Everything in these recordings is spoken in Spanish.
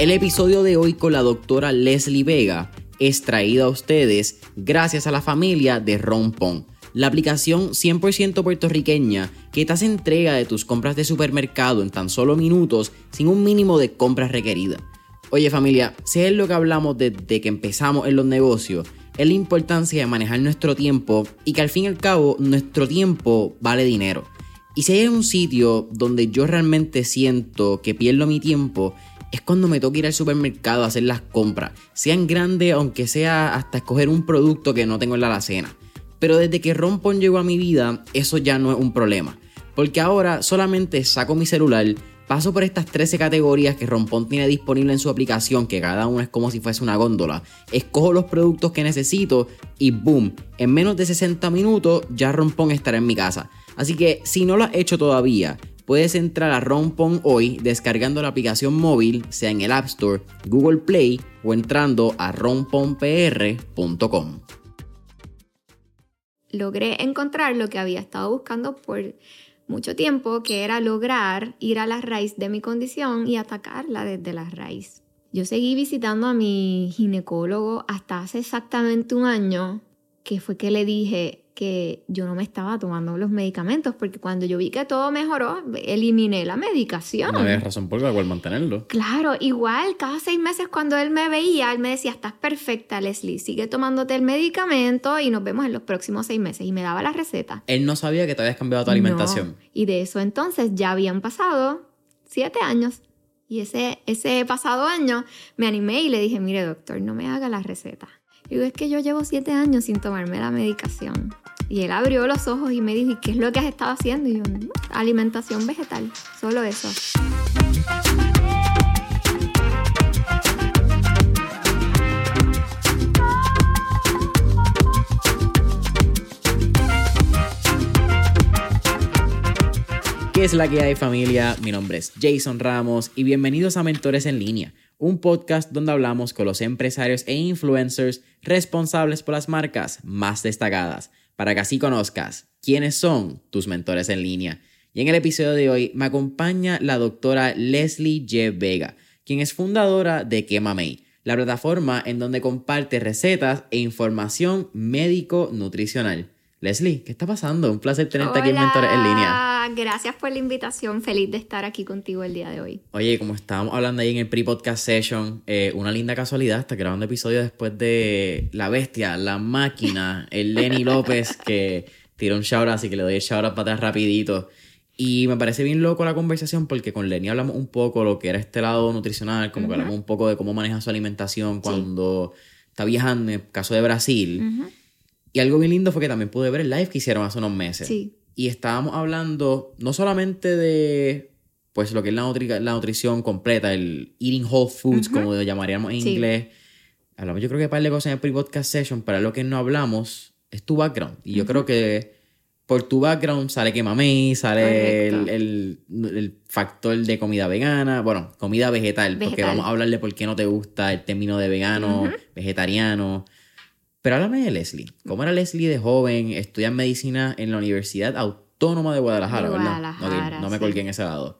El episodio de hoy con la doctora Leslie Vega es traído a ustedes gracias a la familia de Rompon, la aplicación 100% puertorriqueña que te hace entrega de tus compras de supermercado en tan solo minutos sin un mínimo de compras requeridas. Oye familia, si es lo que hablamos desde que empezamos en los negocios, es la importancia de manejar nuestro tiempo y que al fin y al cabo nuestro tiempo vale dinero. Y si hay un sitio donde yo realmente siento que pierdo mi tiempo, es cuando me toca ir al supermercado a hacer las compras, sean grandes aunque sea hasta escoger un producto que no tengo en la alacena. Pero desde que Rompon llegó a mi vida, eso ya no es un problema, porque ahora solamente saco mi celular, paso por estas 13 categorías que Rompon tiene disponible en su aplicación, que cada una es como si fuese una góndola, escojo los productos que necesito y boom, en menos de 60 minutos ya Rompon estará en mi casa. Así que si no lo has hecho todavía, puedes entrar a Rompon hoy descargando la aplicación móvil, sea en el App Store, Google Play o entrando a romponpr.com. Logré encontrar lo que había estado buscando por mucho tiempo, que era lograr ir a la raíz de mi condición y atacarla desde la raíz. Yo seguí visitando a mi ginecólogo hasta hace exactamente un año, que fue que le dije, que yo no me estaba tomando los medicamentos, porque cuando yo vi que todo mejoró, eliminé la medicación. No había razón por la cual mantenerlo. Claro, igual, cada seis meses cuando él me veía, él me decía, estás perfecta, Leslie, sigue tomándote el medicamento y nos vemos en los próximos seis meses. Y me daba la receta. Él no sabía que te habías cambiado tu alimentación. Y de eso entonces ya habían pasado siete años. Y ese, ese pasado año me animé y le dije, mire doctor, no me haga la receta. Digo, es que yo llevo siete años sin tomarme la medicación. Y él abrió los ojos y me dijo, ¿y qué es lo que has estado haciendo? Y yo, alimentación vegetal, solo eso. ¿Qué es la que hay familia? Mi nombre es Jason Ramos y bienvenidos a Mentores en línea, un podcast donde hablamos con los empresarios e influencers responsables por las marcas más destacadas para que así conozcas quiénes son tus mentores en línea. Y en el episodio de hoy me acompaña la doctora Leslie J. Vega, quien es fundadora de Quemamey, la plataforma en donde comparte recetas e información médico-nutricional. Leslie, ¿qué está pasando? Un placer tenerte aquí en Mentores en línea. Gracias por la invitación. Feliz de estar aquí contigo el día de hoy. Oye, como estábamos hablando ahí en el pre-podcast session, eh, una linda casualidad, está grabando episodio después de La Bestia, La Máquina, el Lenny López, que tiró un shout así que le doy el shout para atrás rapidito. Y me parece bien loco la conversación porque con Lenny hablamos un poco lo que era este lado nutricional, como que hablamos un poco de cómo maneja su alimentación cuando está viajando, en el caso de Brasil. Y algo bien lindo fue que también pude ver el live que hicieron hace unos meses. Sí. Y estábamos hablando no solamente de pues lo que es la, la nutrición completa, el eating whole foods, como lo llamaríamos en inglés. Hablamos yo creo que para de cosas en el pre-podcast session, para lo que no hablamos es tu background. Y yo creo que por tu background sale que mamey, sale el, el, factor de comida vegana, bueno, comida vegetal, porque vamos a hablar de por qué no te gusta el término de vegano, vegetariano. Pero háblame de Leslie. ¿Cómo era Leslie de joven? Estudia medicina en la Universidad Autónoma de Guadalajara, ¿verdad? No, me colgué en ese lado.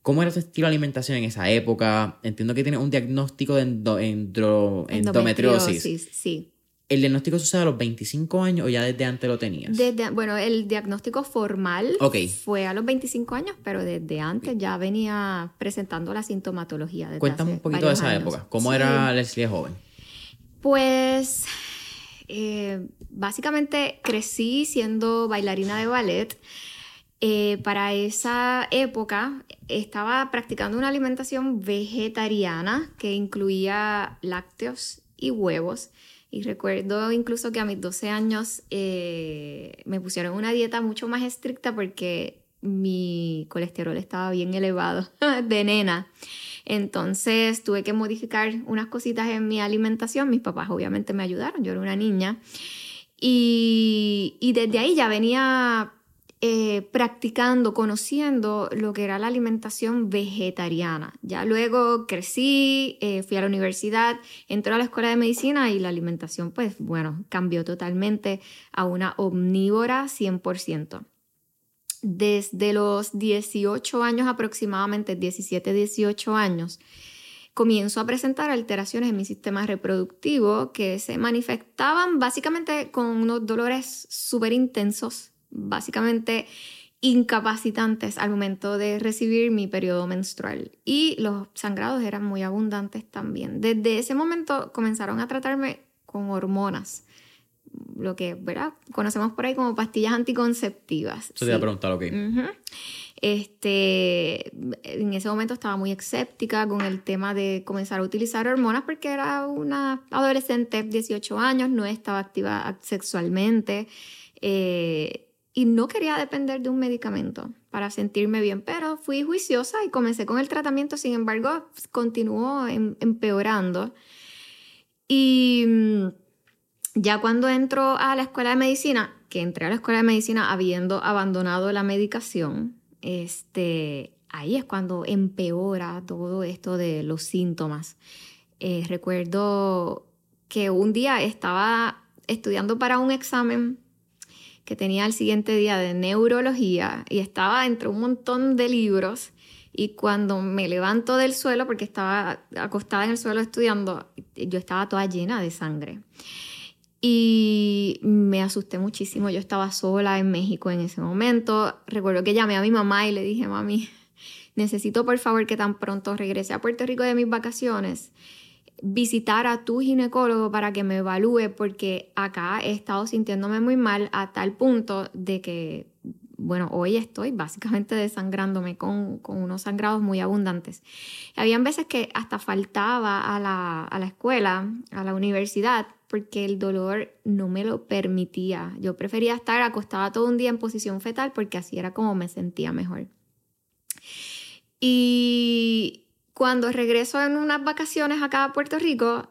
¿Cómo era tu estilo de alimentación en esa época? Entiendo que tienes un diagnóstico de endometriosis. Sí. ¿El diagnóstico sucede a los 25 años o ya desde antes lo tenías? Desde, bueno, el diagnóstico formal fue a los 25 años, pero desde antes ya venía presentando la sintomatología. Cuéntame un poquito de esa época. ¿Cómo era Leslie de joven? Pues eh, básicamente crecí siendo bailarina de ballet. Eh, para esa época estaba practicando una alimentación vegetariana que incluía lácteos y huevos. Y recuerdo incluso que a mis 12 años eh, me pusieron una dieta mucho más estricta porque mi colesterol estaba bien elevado de nena. Entonces tuve que modificar unas cositas en mi alimentación. Mis papás obviamente me ayudaron, yo era una niña. Y, desde ahí ya venía eh, practicando, conociendo lo que era la alimentación vegetariana. Ya luego crecí, eh, fui a la universidad, entré a la escuela de medicina y la alimentación, pues bueno, cambió totalmente a una omnívora 100%. Desde los 18 años aproximadamente, 17, 18 años, comienzo a presentar alteraciones en mi sistema reproductivo que se manifestaban básicamente con unos dolores súper intensos, básicamente incapacitantes al momento de recibir mi periodo menstrual. Y los sangrados eran muy abundantes también. Desde ese momento comenzaron a tratarme con hormonas lo que ¿verdad? conocemos por ahí como pastillas anticonceptivas. Eso te iba a preguntar, ok. este, en ese momento estaba muy escéptica con el tema de comenzar a utilizar hormonas porque era una adolescente, 18 años, no estaba activa sexualmente eh, y no quería depender de un medicamento para sentirme bien, pero fui juiciosa y comencé con el tratamiento, sin embargo, continuó em, empeorando. Y mm, ya cuando entro a la escuela de medicina, que entré a la escuela de medicina habiendo abandonado la medicación, este, ahí es cuando empeora todo esto de los síntomas. Eh, recuerdo que un día estaba estudiando para un examen que tenía el siguiente día de neurología y estaba entre un montón de libros y cuando me levanto del suelo, porque estaba acostada en el suelo estudiando, yo estaba toda llena de sangre. Y me asusté muchísimo. Yo estaba sola en México en ese momento. Recuerdo que llamé a mi mamá y le dije, mami, necesito por favor que tan pronto regrese a Puerto Rico de mis vacaciones, visitar a tu ginecólogo para que me evalúe porque acá he estado sintiéndome muy mal a tal punto de que, bueno, hoy estoy básicamente desangrándome con, con unos sangrados muy abundantes. Habían veces que hasta faltaba a la, a la escuela, a la universidad, porque el dolor no me lo permitía. Yo prefería estar acostada todo un día en posición fetal porque así era como me sentía mejor. Y cuando regreso en unas vacaciones acá a Puerto Rico,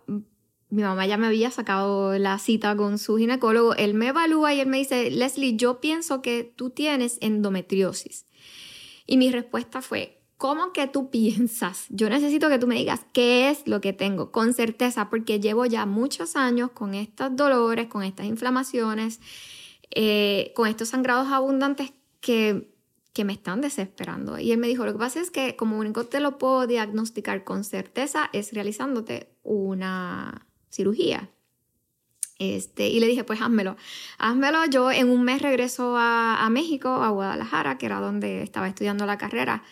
mi mamá ya me había sacado la cita con su ginecólogo. Él me evalúa y él me dice, Leslie, yo pienso que tú tienes endometriosis. Y mi respuesta fue, ¿Cómo que tú piensas? Yo necesito que tú me digas qué es lo que tengo con certeza, porque llevo ya muchos años con estos dolores, con estas inflamaciones, eh, con estos sangrados abundantes que, que me están desesperando. Y él me dijo, lo que pasa es que como único te lo puedo diagnosticar con certeza es realizándote una cirugía. Este, y le dije, pues házmelo. Házmelo. Yo en un mes regreso a, a México, a Guadalajara, que era donde estaba estudiando la carrera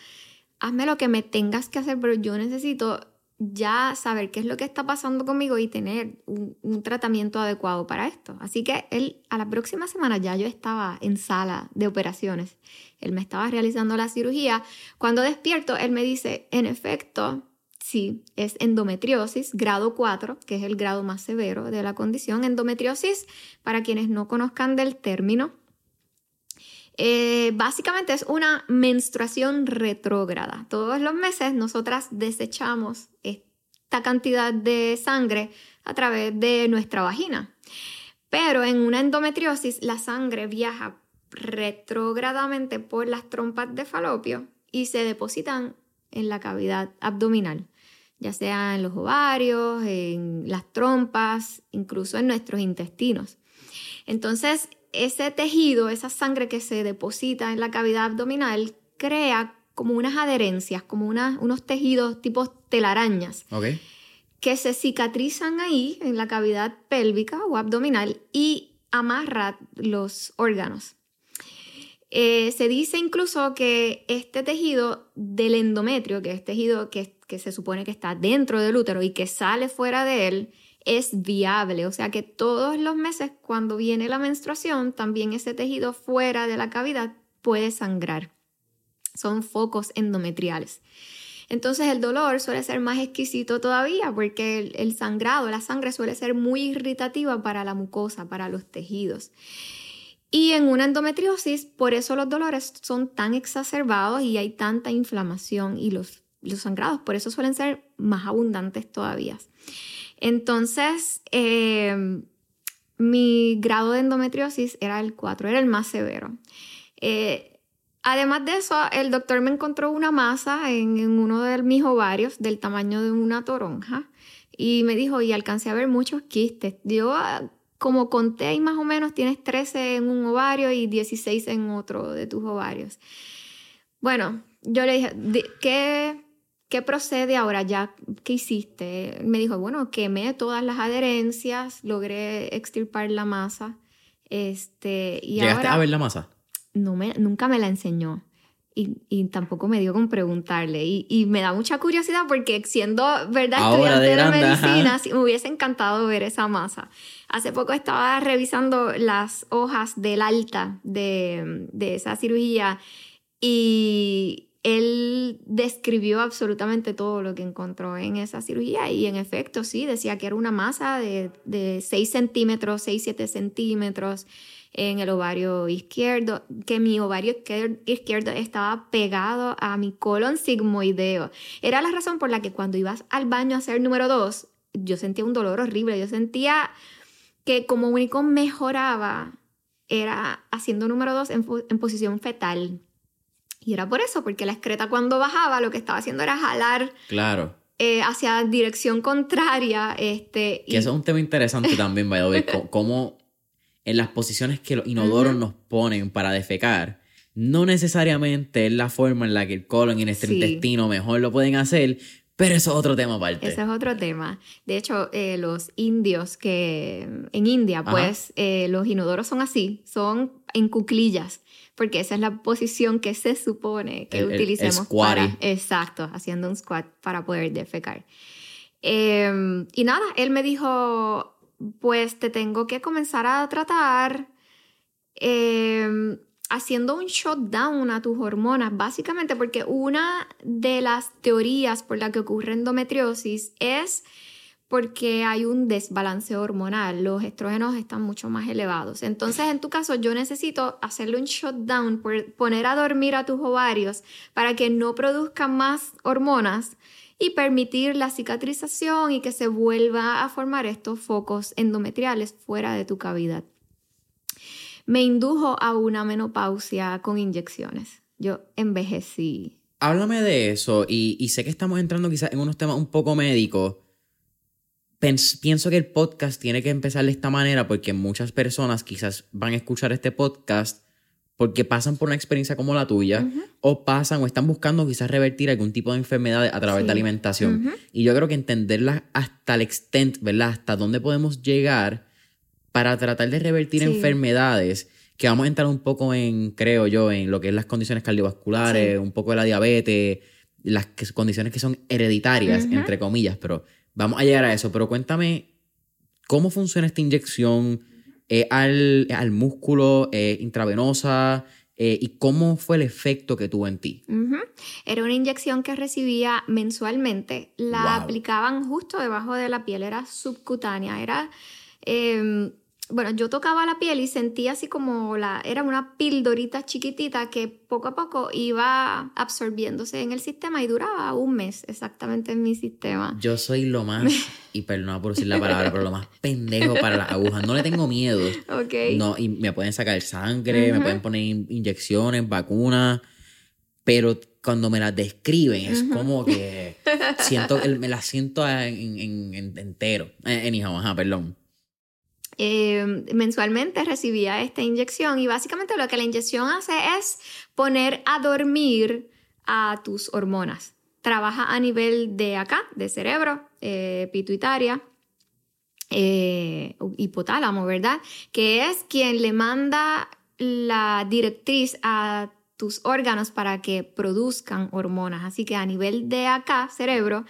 hazme lo que me tengas que hacer, pero yo necesito ya saber qué es lo que está pasando conmigo y tener un, tratamiento adecuado para esto. Así que él, a la próxima semana ya yo estaba en sala de operaciones. Él me estaba realizando la cirugía. Cuando despierto, él me dice, en efecto, sí, es endometriosis, grado 4, que es el grado más severo de la condición. Endometriosis, para quienes no conozcan del término, eh, básicamente es una menstruación retrógrada. Todos los meses nosotras desechamos esta cantidad de sangre a través de nuestra vagina. Pero en una endometriosis la sangre viaja retrógradamente por las trompas de falopio y se depositan en la cavidad abdominal, ya sea en los ovarios, en las trompas, incluso en nuestros intestinos. Entonces, ese tejido, esa sangre que se deposita en la cavidad abdominal, crea como unas adherencias, como unos tejidos tipo telarañas. Que se cicatrizan ahí en la cavidad pélvica o abdominal y amarran los órganos. Eh, se dice incluso que este tejido del endometrio, que es tejido que, que se supone que está dentro del útero y que sale fuera de él, es viable, o sea que todos los meses cuando viene la menstruación, también ese tejido fuera de la cavidad puede sangrar. Son focos endometriales. Entonces el dolor suele ser más exquisito todavía porque el, sangrado, la sangre suele ser muy irritativa para la mucosa, para los tejidos. Y en una endometriosis, por eso los dolores son tan exacerbados y hay tanta inflamación y los, los sangrados, por eso suelen ser más abundantes todavía. Entonces, eh, mi grado de endometriosis era el 4, era el más severo. Eh, además de eso, el doctor me encontró una masa en, uno de mis ovarios del tamaño de una toronja y me dijo, y alcancé a ver muchos quistes. Yo como conté ahí más o menos, tienes 13 en un ovario y 16 en otro de tus ovarios. Bueno, yo le dije, ¿qué, qué procede ahora ya? ¿Qué hiciste? Me dijo, bueno, quemé todas las adherencias, logré extirpar la masa. Este, y ¿Llegaste a ver la masa? No me, nunca me la enseñó. Y, tampoco me dio con preguntarle. Y, me da mucha curiosidad porque siendo, ¿verdad? Estudiante de, la medicina, me hubiese encantado ver esa masa. Hace poco estaba revisando las hojas del alta de, de esa cirugía y él describió absolutamente todo lo que encontró en esa cirugía y en efecto sí, decía que era una masa de, de 6 centímetros, 6, 7 centímetros en el ovario izquierdo, que mi ovario izquierdo estaba pegado a mi colon sigmoideo. Era la razón por la que cuando ibas al baño a hacer número dos, yo sentía un dolor horrible. Yo sentía que como único mejoraba era haciendo número dos en, posición fetal. Y era por eso, porque la excreta cuando bajaba lo que estaba haciendo era jalar. Claro. Eh, hacia dirección contraria. Este, que eso es un tema interesante también, vaya a cómo en las posiciones que los inodoros nos ponen para defecar, no necesariamente es la forma en la que el colon y nuestro intestino mejor lo pueden hacer, pero eso es otro tema aparte. Ese es otro tema. De hecho, eh, los indios que en India, pues eh, los inodoros son así, son en cuclillas, porque esa es la posición que se supone que utilicemos para, exacto, haciendo un squat para poder defecar. Em, y nada, él me dijo, pues te tengo que comenzar a tratar em, haciendo un shutdown a tus hormonas, básicamente porque una de las teorías por la que ocurre endometriosis es porque hay un desbalance hormonal, los estrógenos están mucho más elevados. Entonces, en tu caso, yo necesito hacerle un shutdown, poner a dormir a tus ovarios para que no produzcan más hormonas y permitir la cicatrización y que se vuelva a formar estos focos endometriales fuera de tu cavidad. Me indujo a una menopausia con inyecciones. Yo envejecí. Háblame de eso y, sé que estamos entrando quizás en unos temas un poco médicos. pienso que el podcast tiene que empezar de esta manera porque muchas personas quizás van a escuchar este podcast porque pasan por una experiencia como la tuya o pasan o están buscando quizás revertir algún tipo de enfermedad a través de alimentación. Y yo creo que entenderla hasta el extent, ¿verdad? Hasta dónde podemos llegar para tratar de revertir enfermedades que vamos a entrar un poco en, creo yo, en lo que es las condiciones cardiovasculares, un poco de la diabetes, las condiciones que son hereditarias, entre comillas, pero vamos a llegar a eso. Pero cuéntame, ¿cómo funciona esta inyección? Al, al, músculo intravenosa eh, y cómo fue el efecto que tuvo en ti. Era una inyección que recibía mensualmente, la aplicaban justo debajo de la piel, era subcutánea, era... Em, bueno, yo tocaba la piel y sentía así como la, era una pildorita chiquitita que poco a poco iba absorbiéndose en el sistema y duraba un mes exactamente en mi sistema. Yo soy lo más, y perdona por decir la palabra, pero lo más pendejo para las agujas. No le tengo miedo. Ok. No, y me pueden sacar sangre, me pueden poner inyecciones, vacunas, pero cuando me las describen es como que siento, me las siento en, en, entero. En, en, ajá, perdón. Eh, mensualmente recibía esta inyección y básicamente lo que la inyección hace es poner a dormir a tus hormonas. Trabaja a nivel de acá, de cerebro, eh, pituitaria, eh, hipotálamo, ¿verdad? Que es quien le manda la directriz a tus órganos para que produzcan hormonas. Así que a nivel de acá, cerebro,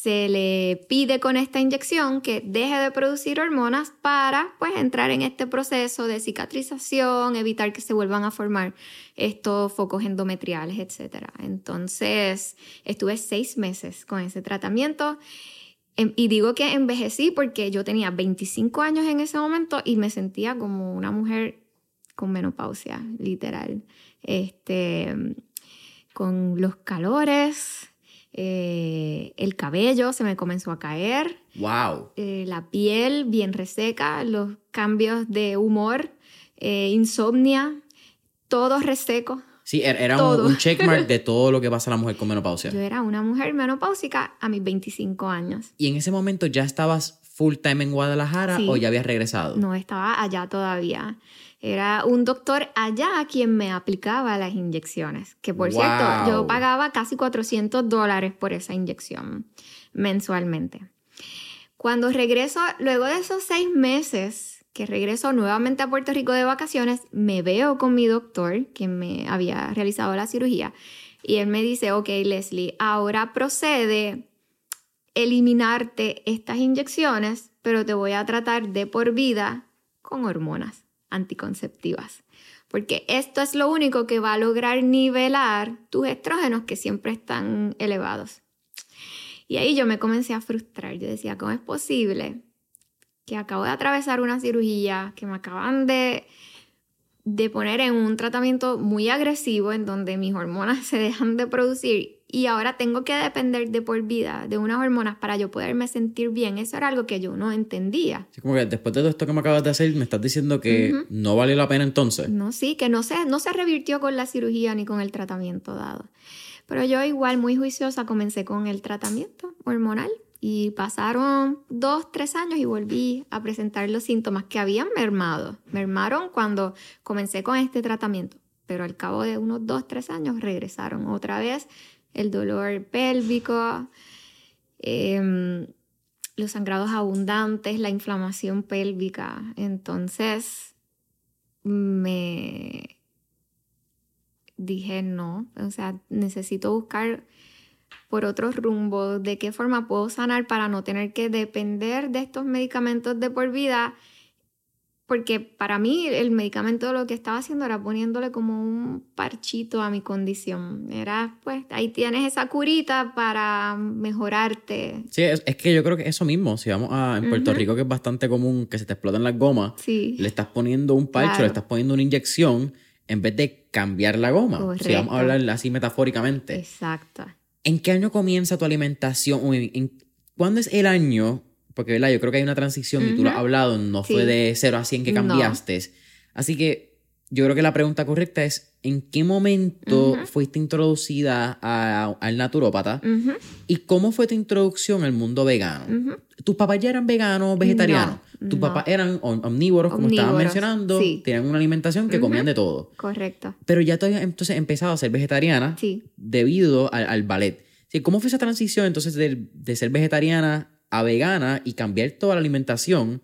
se le pide con esta inyección que deje de producir hormonas para pues entrar en este proceso de cicatrización, evitar que se vuelvan a formar estos focos endometriales, etc. Entonces estuve seis meses con ese tratamiento em, y digo que envejecí porque yo tenía 25 años en ese momento y me sentía como una mujer con menopausia, literal. Este, con los calores, eh, el cabello se me comenzó a caer. ¡Wow! Eh, la piel bien reseca, los cambios de humor, eh, insomnia, todo reseco. Sí, er, era un, checkmark de todo lo que pasa a la mujer con menopausia. Yo era una mujer menopáusica a mis 25 años. Y en ese momento ya estabas full time en Guadalajara Sí. o ya habías regresado? No estaba allá todavía. Era un doctor allá quien me aplicaba las inyecciones. Que por Wow. cierto, yo pagaba casi 400 dólares por esa inyección mensualmente. Cuando regreso, luego de esos seis meses que regreso nuevamente a Puerto Rico de vacaciones, me veo con mi doctor, que me había realizado la cirugía, y él me dice, ok, Leslie, ahora procede eliminarte estas inyecciones, pero te voy a tratar de por vida con hormonas anticonceptivas. Porque esto es lo único que va a lograr nivelar tus estrógenos que siempre están elevados. Y ahí yo me comencé a frustrar. Yo decía, ¿cómo es posible que acabo de atravesar una cirugía, que me acaban de, de poner en un tratamiento muy agresivo en donde mis hormonas se dejan de producir y ahora tengo que depender de por vida de unas hormonas para yo poderme sentir bien? Eso era algo que yo no entendía. Así como que después de todo esto que me acabas de hacer, me estás diciendo que Ujú. no vale la pena entonces. No, sí, que no se, no se revirtió con la cirugía ni con el tratamiento dado. Pero yo igual muy juiciosa comencé con el tratamiento hormonal y pasaron dos, tres años y volví a presentar los síntomas que habían mermado. Mermaron cuando comencé con este tratamiento, pero al cabo de unos dos, tres años regresaron otra vez el dolor pélvico, em, los sangrados abundantes, la inflamación pélvica. Entonces me dije no, o sea, necesito buscar por otros rumbos de qué forma puedo sanar para no tener que depender de estos medicamentos de por vida. Porque para mí el medicamento lo que estaba haciendo era poniéndole como un parchito a mi condición. Era, pues, ahí tienes esa curita para mejorarte. Sí, es, es que yo creo que eso mismo, si vamos a en Puerto. Rico que es bastante común que se te explotan las gomas, Sí. le estás poniendo un parcho, Claro. le estás poniendo una inyección en vez de cambiar la goma. Si vamos Correcto. a hablar así metafóricamente. Exacto. ¿En qué año comienza tu alimentación? O en- en- ¿Cuándo es el año? Porque, ¿verdad? Yo creo que hay una transición y tú lo has hablado, no fue Sí. de 0 a 100 que No. cambiaste. Así que yo creo que la pregunta correcta es, ¿en qué momento Ujú. fuiste introducida a- al naturópata? Ujú, ¿Y cómo fue tu introducción al mundo vegano? ¿Tus papás ya eran veganos, vegetarianos? No, ¿Tus no. papás eran om- omnívoros, como Omnívoros, mencionando? sí. Tenían una alimentación que comían de todo. Correcto. Pero ya tú entonces empezado a ser vegetariana Sí. debido al, al ballet. Sí, ¿Cómo fue esa transición entonces de, de ser vegetariana a vegana y cambiar toda la alimentación?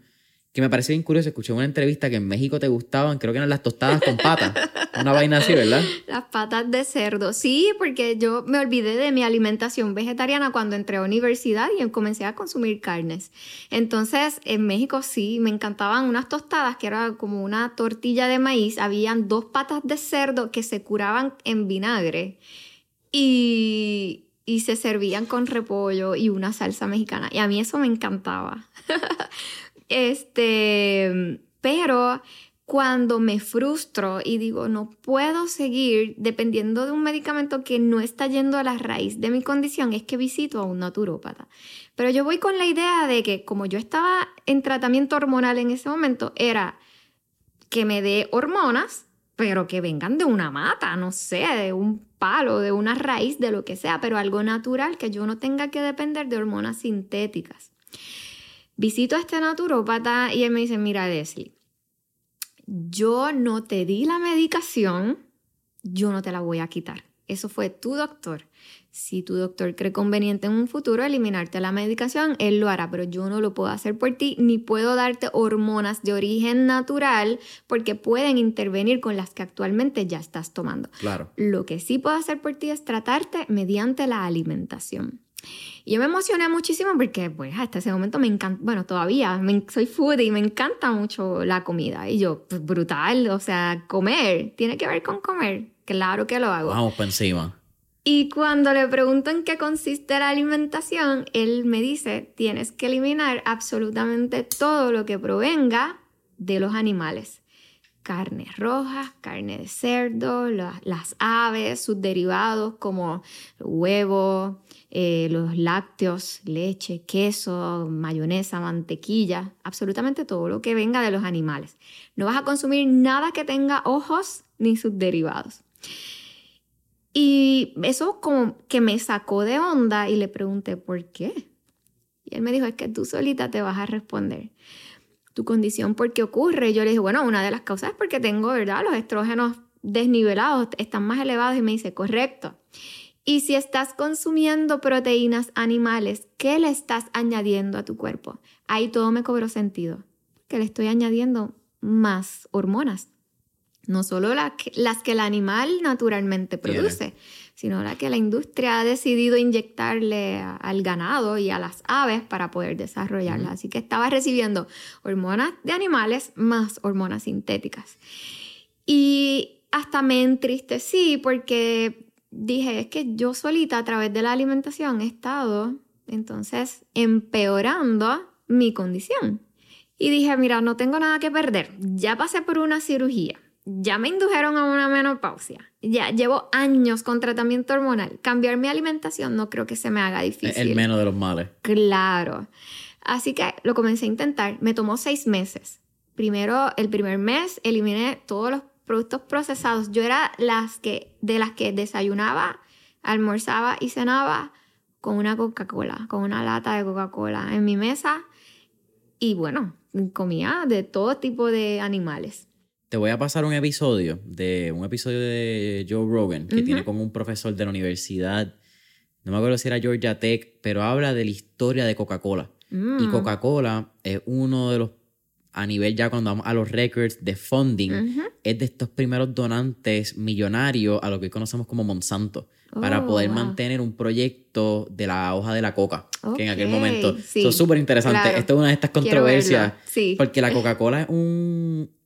Que me pareció bien curioso. Escuché una entrevista que en México te gustaban, creo que eran las tostadas con patas. Una vaina así, ¿verdad? Las patas de cerdo. Sí, porque yo me olvidé de mi alimentación vegetariana cuando entré a universidad y comencé a consumir carnes. Entonces, en México sí, me encantaban unas tostadas que era como una tortilla de maíz. Habían dos patas de cerdo que se curaban en vinagre y, y se servían con repollo y una salsa mexicana. Y a mí eso me encantaba. este, pero cuando me frustro y digo, no puedo seguir dependiendo de un medicamento que no está yendo a la raíz de mi condición, es que visito a un naturópata. Pero yo voy con la idea de que como yo estaba en tratamiento hormonal en ese momento, era que me dé hormonas, pero que vengan de una mata, no sé, de un palo, de una raíz, de lo que sea, pero algo natural, que yo no tenga que depender de hormonas sintéticas. Visito a este naturópata y él me dice, mira Leslie, yo no te di la medicación, yo no te la voy a quitar. Eso fue tu doctor. Si tu doctor cree conveniente en un futuro eliminarte la medicación, él lo hará, pero yo no lo puedo hacer por ti, ni puedo darte hormonas de origen natural porque pueden intervenir con las que actualmente ya estás tomando. Claro. Lo que sí puedo hacer por ti es tratarte mediante la alimentación. Y yo me emocioné muchísimo porque, pues, hasta ese momento me encanta, bueno, todavía me- soy foodie y me encanta mucho la comida. Y yo, pues, brutal, o sea, comer, tiene que ver con comer. Claro que lo hago. Vamos para encima. Y cuando le pregunto en qué consiste la alimentación, él me dice, tienes que eliminar absolutamente todo lo que provenga de los animales. Carnes rojas, carne de cerdo, la- las aves, sus derivados como huevo, eh, los lácteos, leche, queso, mayonesa, mantequilla, absolutamente todo lo que venga de los animales. No vas a consumir nada que tenga ojos ni sus derivados. Y eso como que me sacó de onda y le pregunté, ¿por qué? Y él me dijo, es que tú solita te vas a responder. Tu condición, ¿por qué ocurre? Yo le dije, bueno, una de las causas es porque tengo, ¿verdad? Los estrógenos desnivelados están más elevados y me dice, correcto. Y si estás consumiendo proteínas animales, ¿qué le estás añadiendo a tu cuerpo? Ahí todo me cobró sentido, que le estoy añadiendo más hormonas. No solo las que el animal naturalmente produce, sino la que la industria ha decidido inyectarle al ganado y a las aves para poder desarrollarlas. Así que estaba recibiendo hormonas de animales más hormonas sintéticas. Y hasta me entristecí porque dije, es que yo solita a través de la alimentación he estado entonces empeorando mi condición. Y dije, mira, no tengo nada que perder. Ya pasé por una cirugía. Ya me indujeron a una menopausia. Ya llevo años con tratamiento hormonal. Cambiar mi alimentación no creo que se me haga difícil. El menos de los males. Claro. Así que lo comencé a intentar. Me tomó seis meses. Primero, el primer mes eliminé todos los productos procesados. Yo era las que, de las que desayunaba, almorzaba y cenaba con una Coca-Cola, con una lata de Coca-Cola en mi mesa. Y bueno, comía de todo tipo de animales. Te voy a pasar un episodio de un episodio de Joe Rogan que tiene con un profesor de la universidad, no me acuerdo si era Georgia Tech, pero habla de la historia de Coca-Cola. Y mm. Coca-Cola es uno de los a nivel ya cuando vamos a los records de funding, es de estos primeros donantes millonarios a lo que hoy conocemos como Monsanto, para oh, poder mantener un proyecto de la hoja de la coca, que en aquel momento es súper interesante. Esto es una de estas controversias, porque la Coca-Cola es un...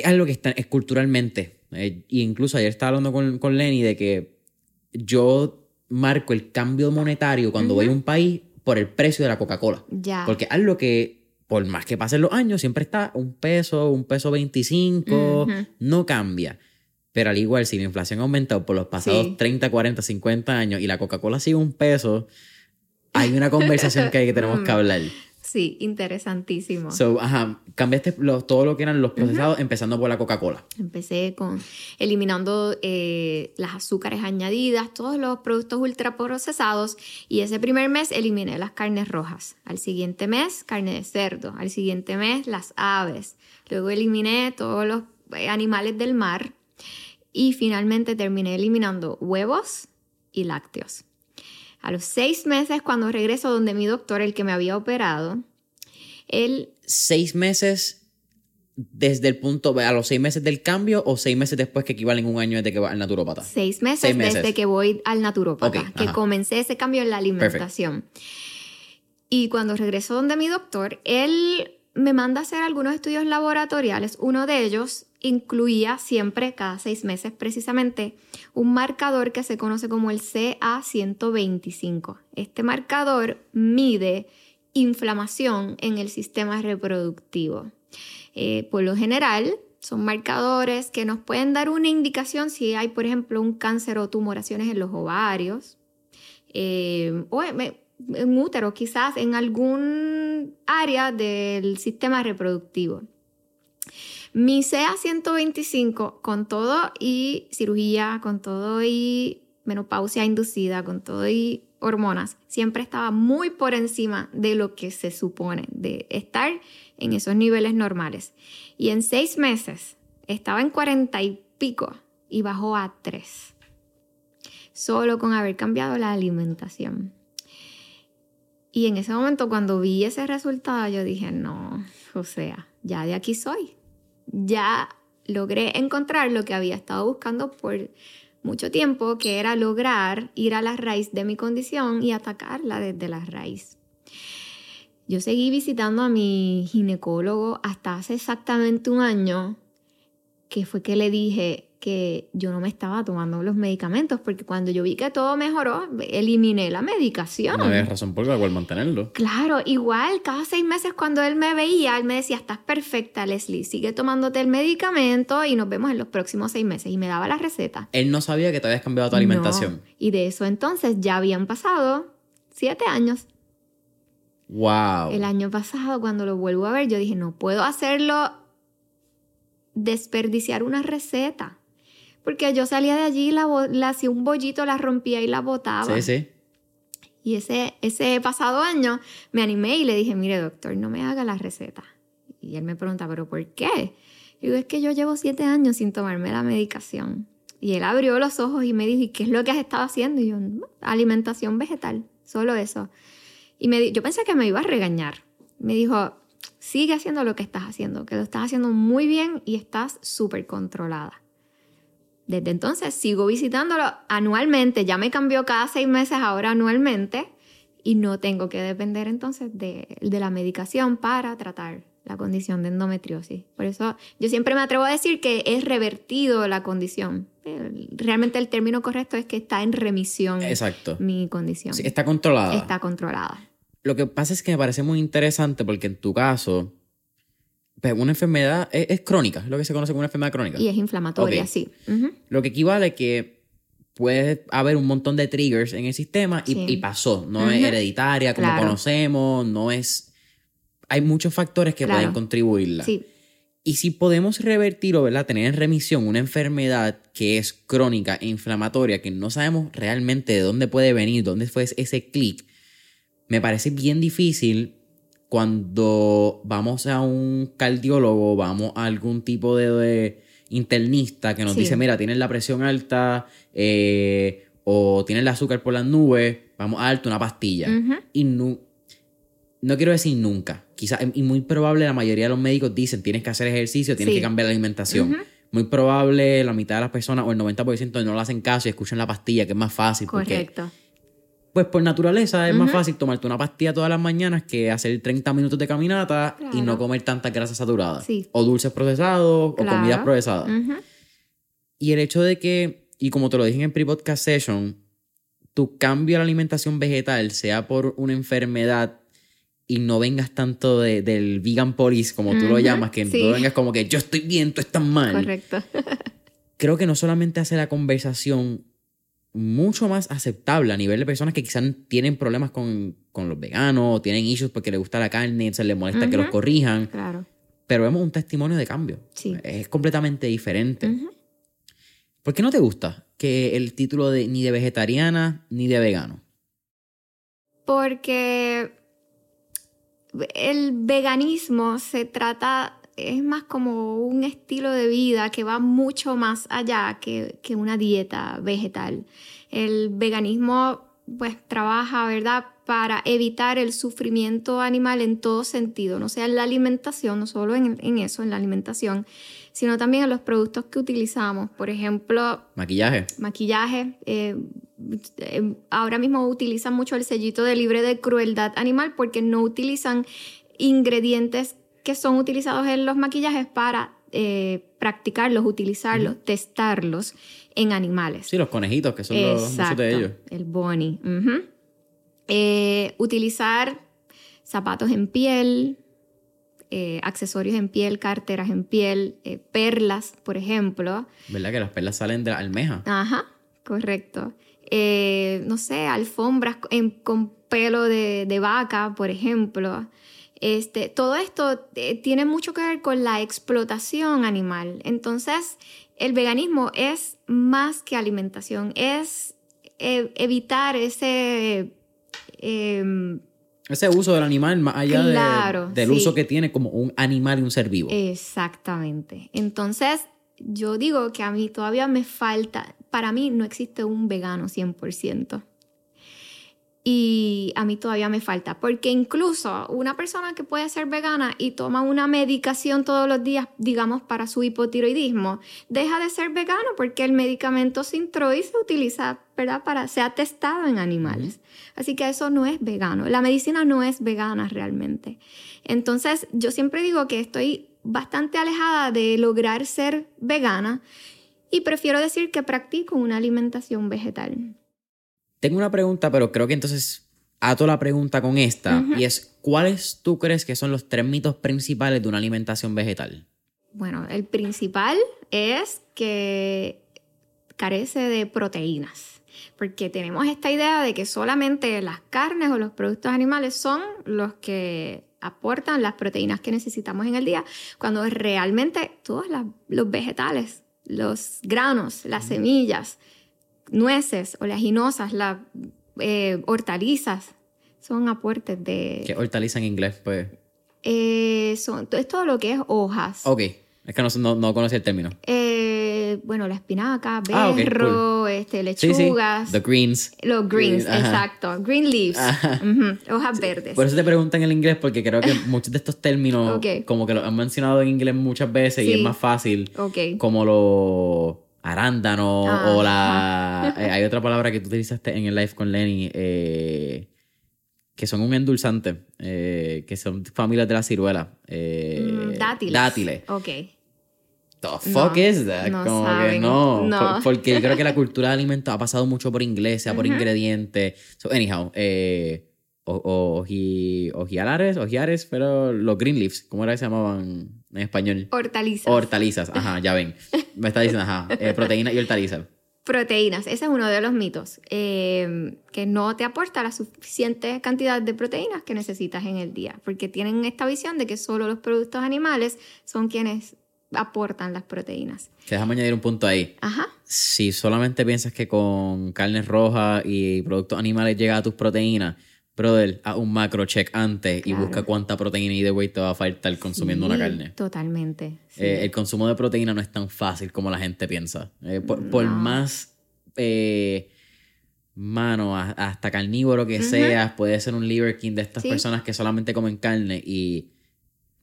Es algo que está, es culturalmente, eh, incluso ayer estaba hablando con, con Lenny de que yo marco el cambio monetario cuando voy a un país por el precio de la Coca-Cola. Porque es algo que por más que pasen los años, siempre está un peso, un peso 25, no cambia. Pero al igual, si la inflación ha aumentado por los pasados 30, 40, 50 años y la Coca-Cola sigue un peso, hay una conversación que, hay que tenemos que hablar. Sí, interesantísimo. So, ajá, cambiaste todo lo que eran los procesados, empezando por la Coca-Cola. Empecé con eliminando eh, las azúcares añadidas, todos los productos ultraprocesados, y ese primer mes eliminé las carnes rojas. Al siguiente mes, carne de cerdo. Al siguiente mes, las aves. Luego eliminé todos los eh, animales del mar. Y finalmente terminé eliminando huevos y lácteos. A los seis meses, cuando regreso donde mi doctor, el que me había operado, él... Seis meses desde el punto, a los seis meses del cambio o seis meses después que equivalen un año desde que va al naturópata? Seis meses, desde que voy al naturópata, que comencé ese cambio en la alimentación. Y cuando regreso donde mi doctor, él me manda a hacer algunos estudios laboratoriales. Uno de ellos incluía siempre, cada seis meses precisamente, un marcador que se conoce como el CA125. Este marcador mide inflamación en el sistema reproductivo. Eh, por lo general, son marcadores que nos pueden dar una indicación si hay, por ejemplo, un cáncer o tumoraciones en los ovarios eh, o en útero, quizás en algún área del sistema reproductivo. Mi CA 125, con todo y cirugía, con todo y menopausia inducida, con todo y hormonas, siempre estaba muy por encima de lo que se supone, de estar en esos niveles normales. Y en seis meses estaba en 40 y pico y bajó a 3, solo con haber cambiado la alimentación. Y en ese momento cuando vi ese resultado yo dije, no, o sea, ya de aquí soy. Ya logré encontrar lo que había estado buscando por mucho tiempo, que era lograr ir a la raíz de mi condición y atacarla desde la raíz. Yo seguí visitando a mi ginecólogo hasta hace exactamente un año, que fue que le dije, que yo no me estaba tomando los medicamentos, porque cuando yo vi que todo mejoró, eliminé la medicación. No había razón por la cual mantenerlo. Claro, igual cada seis meses cuando él me veía, él me decía, estás perfecta, Leslie, sigue tomándote el medicamento y nos vemos en los próximos seis meses. Y me daba la receta. Él no sabía que te habías cambiado tu alimentación. Y de eso entonces ya habían pasado siete años. Wow. El año pasado, cuando lo vuelvo a ver, yo dije, no puedo hacerlo desperdiciar una receta. Porque yo salía de allí, la, la hacía un bollito, la rompía y la botaba. Sí, sí. Y ese, ese pasado año me animé y le dije, mire doctor, no me haga la receta. Y él me pregunta, ¿pero por qué? Y digo, es que yo llevo siete años sin tomarme la medicación. Y él abrió los ojos y me dijo, ¿y qué es lo que has estado haciendo? Y yo, alimentación vegetal, solo eso. Y me, yo pensé que me iba a regañar. Me dijo, sigue haciendo lo que estás haciendo, que lo estás haciendo muy bien y estás súper controlada. Desde entonces sigo visitándolo anualmente, ya me cambió cada seis meses, ahora anualmente, y no tengo que depender entonces de, de la medicación para tratar la condición de endometriosis. Por eso yo siempre me atrevo a decir que es revertido la condición. Realmente el término correcto es que está en remisión Exacto. mi condición. Sí, está controlada. Está controlada. Lo que pasa es que me parece muy interesante porque en tu caso, pues una enfermedad es, crónica, es lo que se conoce como una enfermedad crónica. Y es inflamatoria, sí. Lo que equivale a que puede haber un montón de triggers en el sistema y, pasó. No es hereditaria como conocemos, no es... Hay muchos factores que pueden contribuirla. Sí. Y si podemos revertir o ¿verdad? tener en remisión una enfermedad que es crónica e inflamatoria, que no sabemos realmente de dónde puede venir, dónde fue ese clic, me parece bien difícil cuando vamos a un cardiólogo, vamos a algún tipo de, internista que nos dice, mira, tienes la presión alta eh, o tienes el azúcar por las nubes, vamos a darte una pastilla. Y no, no quiero decir nunca, quizás, y muy probable la mayoría de los médicos dicen, tienes que hacer ejercicio, tienes que cambiar la alimentación. Muy probable la mitad de las personas o el 90% no lo hacen caso y escuchan la pastilla, que es más fácil. Correcto pues por naturaleza es más fácil tomarte una pastilla todas las mañanas que hacer 30 minutos de caminata y no comer tantas grasas saturadas. O dulces procesados o comidas procesadas. Y el hecho de que, y como te lo dije en el pre-podcast session, tu cambio a la alimentación vegetal sea por una enfermedad y no vengas tanto del vegan police, como tú lo llamas, que no vengas como que yo estoy bien, tú estás mal. Correcto. Creo que no solamente hace la conversación mucho más aceptable a nivel de personas que quizás tienen problemas con, los veganos, tienen issues porque les gusta la carne, se les molesta que los corrijan. Claro. Pero vemos un testimonio de cambio. Sí. Es completamente diferente. ¿Por qué no te gusta que el título de ni de vegetariana ni de vegano? Porque el veganismo se trata, es más como un estilo de vida que va mucho más allá que, que una dieta vegetal. El veganismo pues trabaja, ¿verdad?, para evitar el sufrimiento animal en todo sentido, no sea en la alimentación, no solo en, en, eso, en la alimentación, sino también en los productos que utilizamos. Por ejemplo... Maquillaje. Maquillaje. Eh, eh, ahora mismo utilizan mucho el sellito de libre de crueldad animal porque no utilizan ingredientes que son utilizados en los maquillajes para eh, practicarlos, utilizarlos, testarlos en animales. Sí, los conejitos, que son los, muchos de ellos. El bunny. Eh, utilizar zapatos en piel, eh, accesorios en piel, carteras en piel, perlas, por ejemplo. ¿Verdad que las perlas salen de la almeja? Ajá, correcto. no sé, alfombras con pelo de, de vaca, por ejemplo. Este, todo esto eh, tiene mucho que ver con la explotación animal. Entonces, el veganismo es más que alimentación, es eh, evitar ese... Em, ese uso del animal más allá del uso que tiene como un animal y un ser vivo. Exactamente. Entonces, yo digo que a mí todavía me falta, para mí no existe un vegano 100% y a mí todavía me falta, porque incluso una persona que puede ser vegana y toma una medicación todos los días, digamos, para su hipotiroidismo, deja de ser vegano porque el medicamento Sintroid se utiliza, ¿verdad? Para, se ha testado en animales. Así que eso no es vegano. La medicina no es vegana realmente. Entonces, yo siempre digo que estoy bastante alejada de lograr ser vegana y prefiero decir que practico una alimentación vegetal. Tengo una pregunta, pero creo que entonces ato la pregunta con esta, y es, ¿cuáles tú crees que son los tres mitos principales de una alimentación vegetal? Bueno, el principal es que carece de proteínas, porque tenemos esta idea de que solamente las carnes o los productos animales son los que aportan las proteínas que necesitamos en el día, cuando realmente todos los vegetales, los granos, las semillas, nueces, oleaginosas, la eh, hortalizas son aportes de... ¿Qué hortaliza en inglés? Pues. Eh, son, es todo lo que es hojas. Ok, es que no, no, no conocía el término. Eh, bueno, la espinaca, Ah, berro, este, Sí, sí. lechugas. The greens. Los greens, exacto. Green leaves. Ajá. Hojas verdes. Por eso te preguntan en el inglés, porque creo que muchos de estos términos, como que los han mencionado en inglés muchas veces y es más fácil, Ok. como los arándanos o la... Eh, hay otra palabra que tú utilizaste en el live con Lenny, eh, que son un endulzante, eh, que son familias de la ciruela. Mm, dátiles. Dátiles. Ok. The fuck No, is that? no Como que no. No. Por- porque yo creo que la cultura de alimentos ha pasado mucho por inglés, sea por ingredientes. So, anyhow, eh, o, o, oji- ojialares, ojiares, pero los green leaves, ¿cómo era que se llamaban en español? Hortalizas. Hortalizas, ajá, ya ven. Me está diciendo, ajá, eh, proteína y hortalizas. Proteínas, ese es uno de los mitos, eh, que no te aporta la suficiente cantidad de proteínas que necesitas en el día, porque tienen esta visión de que solo los productos animales son quienes aportan las proteínas. Que déjame añadir un punto ahí. Ajá, Si solamente piensas que con carnes rojas y productos animales llega a tus proteínas, brother, haz un macro check antes y busca cuánta proteína y de weight te va a faltar consumiendo Sí, una carne. Totalmente. sí. Eh, el consumo de proteína no es tan fácil como la gente piensa. Eh, por, más, eh, mano, a- hasta carnívoro que Ujú. seas, puede ser un liver king de estas Sí. personas que solamente comen carne y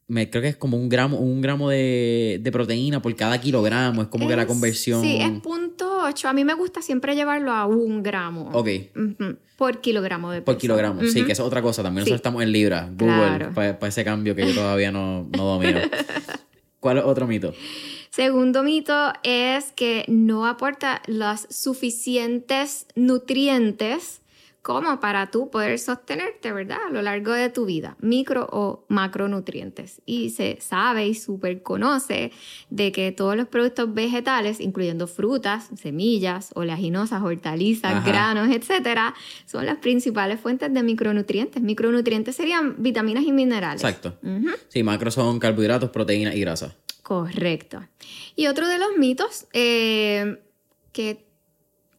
me creo que es como un gramo, un gramo de, de proteína por cada kilogramo. Es como que la conversión. Sí, es punto 8. A mí me gusta siempre llevarlo a un gramo. Ok. Por kilogramo de Por peso. kilogramo, sí, que es otra cosa. También Sí. nosotros estamos en libras. Google, Claro. para ese cambio que yo todavía no, no domino. ¿Cuál es otro mito? Segundo mito es que no aporta los suficientes nutrientes como para tú poder sostenerte, ¿verdad? A lo largo de tu vida, micro o macronutrientes. Y se sabe y super conoce de que todos los productos vegetales, incluyendo frutas, semillas, oleaginosas, hortalizas, Ajá. granos, etcétera, son las principales fuentes de micronutrientes. Micronutrientes serían vitaminas y minerales. Exacto. Sí, macros son carbohidratos, proteínas y grasas. Correcto. Y otro de los mitos, eh, que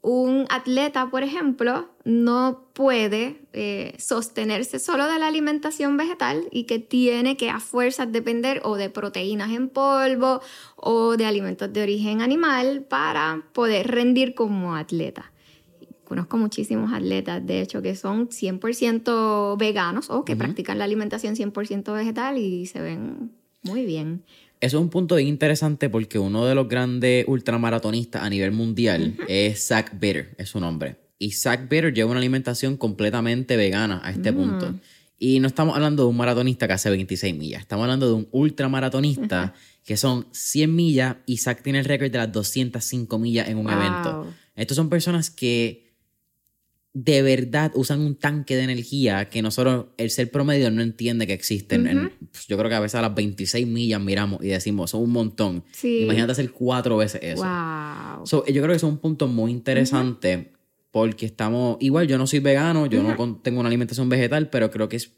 un atleta, por ejemplo, no puede eh, sostenerse solo de la alimentación vegetal y que tiene que a fuerzas depender o de proteínas en polvo o de alimentos de origen animal para poder rendir como atleta. Conozco muchísimos atletas, de hecho, que son 100% veganos o que practican la alimentación 100% vegetal y se ven muy bien. Eso es un punto bien interesante porque uno de los grandes ultramaratonistas a nivel mundial es Zach Bitter, es su nombre. Y Zach Bitter lleva una alimentación completamente vegana a este Mm. punto. Y no estamos hablando de un maratonista que hace 26 millas, estamos hablando de un ultramaratonista que son 100 millas y Zach tiene el récord de las 205 millas en un Wow. evento. Estos son personas que de verdad usan un tanque de energía que nosotros, el ser promedio, no entiende que existen. Pues, yo creo que a veces a las 26 millas miramos y decimos, son un montón. Sí. Imagínate hacer cuatro veces eso. Wow. So, yo creo que eso es un punto muy interesante porque estamos, igual yo no soy vegano, yo no tengo una alimentación vegetal, pero creo que es,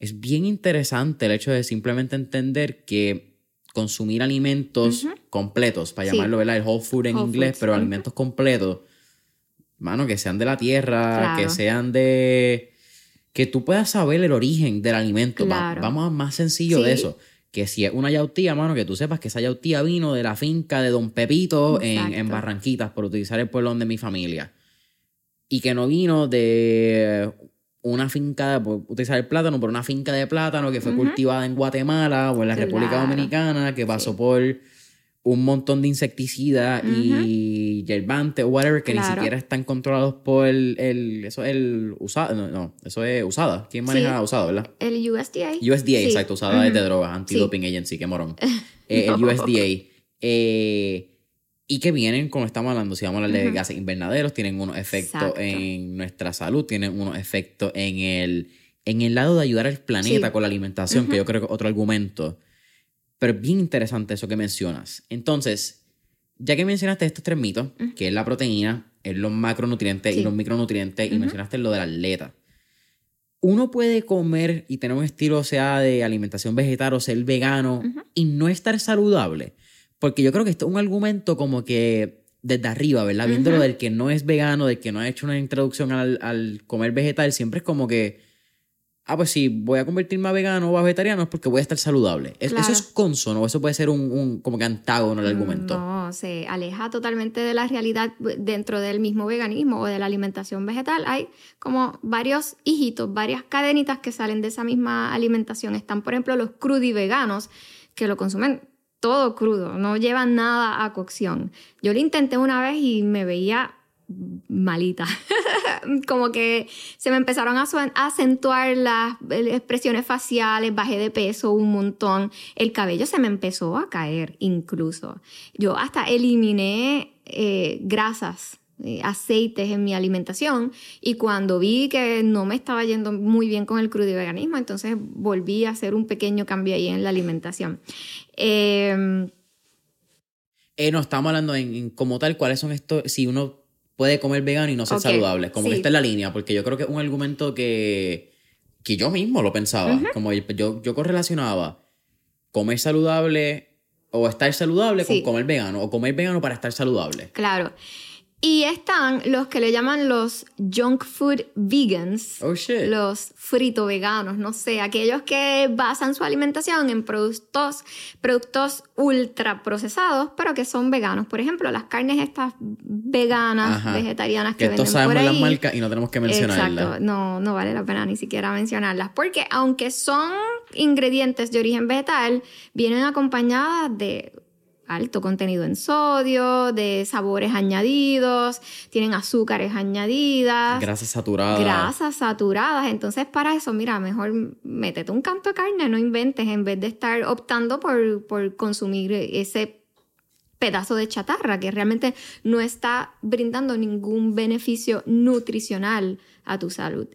es bien interesante el hecho de simplemente entender que consumir alimentos completos, para Sí. llamarlo, ¿verdad? El whole food en Whole inglés, pero alimentos completos, mano, que sean de la tierra, Claro. que sean de... que tú puedas saber el origen del alimento. Va- vamos a más sencillo de eso. Que si es una yautía, mano, que tú sepas que esa yautía vino de la finca de Don Pepito en, en. Barranquitas, por utilizar el pueblo de mi familia. Y que no vino de una finca, por utilizar el plátano, por una finca de plátano que fue cultivada en Guatemala o en la República. Dominicana, que pasó Sí. por un montón de insecticidas y yerbantes o whatever que ni Claro. siquiera están controlados por el, el- eso es el usada, no, no, eso es usada. ¿Quién maneja Sí. usada, verdad? El USDA. USDA, Sí. exacto, usada es de drogas, Anti-Doping Agency, qué morón. Eh, El No. USDA. eh, y que vienen, como estamos hablando, si vamos a hablar de Ujú. gases invernaderos, tienen unos efectos Exacto. en nuestra salud, tienen unos efectos en el, en el lado de ayudar al planeta Sí. con la alimentación, que yo creo que es otro argumento. Pero es bien interesante eso que mencionas. Entonces, ya que mencionaste estos tres mitos, que es la proteína, es los macronutrientes y los micronutrientes, y mencionaste lo del atleta. Uno puede comer y tener un estilo, sea de alimentación vegetal o ser vegano, y no estar saludable. Porque yo creo que esto es un argumento como que desde arriba, ¿verdad? Viéndolo del que no es vegano, del que no ha hecho una introducción al, al comer vegetal, siempre es como que ah, pues si voy a convertirme a vegano o a vegetariano es porque voy a estar saludable. ¿Eso es consono o eso puede ser un, un como que antágono el argumento? No, se aleja totalmente de la realidad dentro del mismo veganismo o de la alimentación vegetal. Hay como varios hijitos, varias cadenitas que salen de esa misma alimentación. Están, por ejemplo, los crudiveganos que lo consumen todo crudo, no llevan nada a cocción. Yo lo intenté una vez y me veía malita. como que se me empezaron a acentuar las expresiones faciales, bajé de peso un montón, el cabello se me empezó a caer incluso. Yo hasta eliminé eh, grasas. Eh, aceites en mi alimentación y cuando vi que no me estaba yendo muy bien con el crudiveganismo, entonces volví a hacer un pequeño cambio ahí en la alimentación. Em, eh, no, estamos hablando en, como tal, cuáles son estos, si uno puede comer vegano y no ser saludable. Como que está en la línea, porque yo creo que es un argumento que, que yo mismo lo pensaba. Como yo, yo correlacionaba comer saludable o estar saludable con comer vegano, o comer vegano para estar saludable. Claro. Y están los que le llaman los junk food vegans, oh, shit. los frito veganos, no sé, aquellos que basan su alimentación en productos, productos ultra procesados, pero que son veganos. Por ejemplo, las carnes estas veganas, vegetarianas que, que venden sabemos por ahí. las marcas y no tenemos que mencionarlas. Exacto, no, no vale la pena ni siquiera mencionarlas, porque aunque son ingredientes de origen vegetal, vienen acompañadas de alto contenido en sodio, de sabores añadidos, tienen azúcares añadidas. Grasas saturadas. Grasas saturadas. Entonces, para eso, mira, mejor métete un canto de carne, no inventes, en vez de estar optando por, por consumir ese pedazo de chatarra que realmente no está brindando ningún beneficio nutricional a tu salud.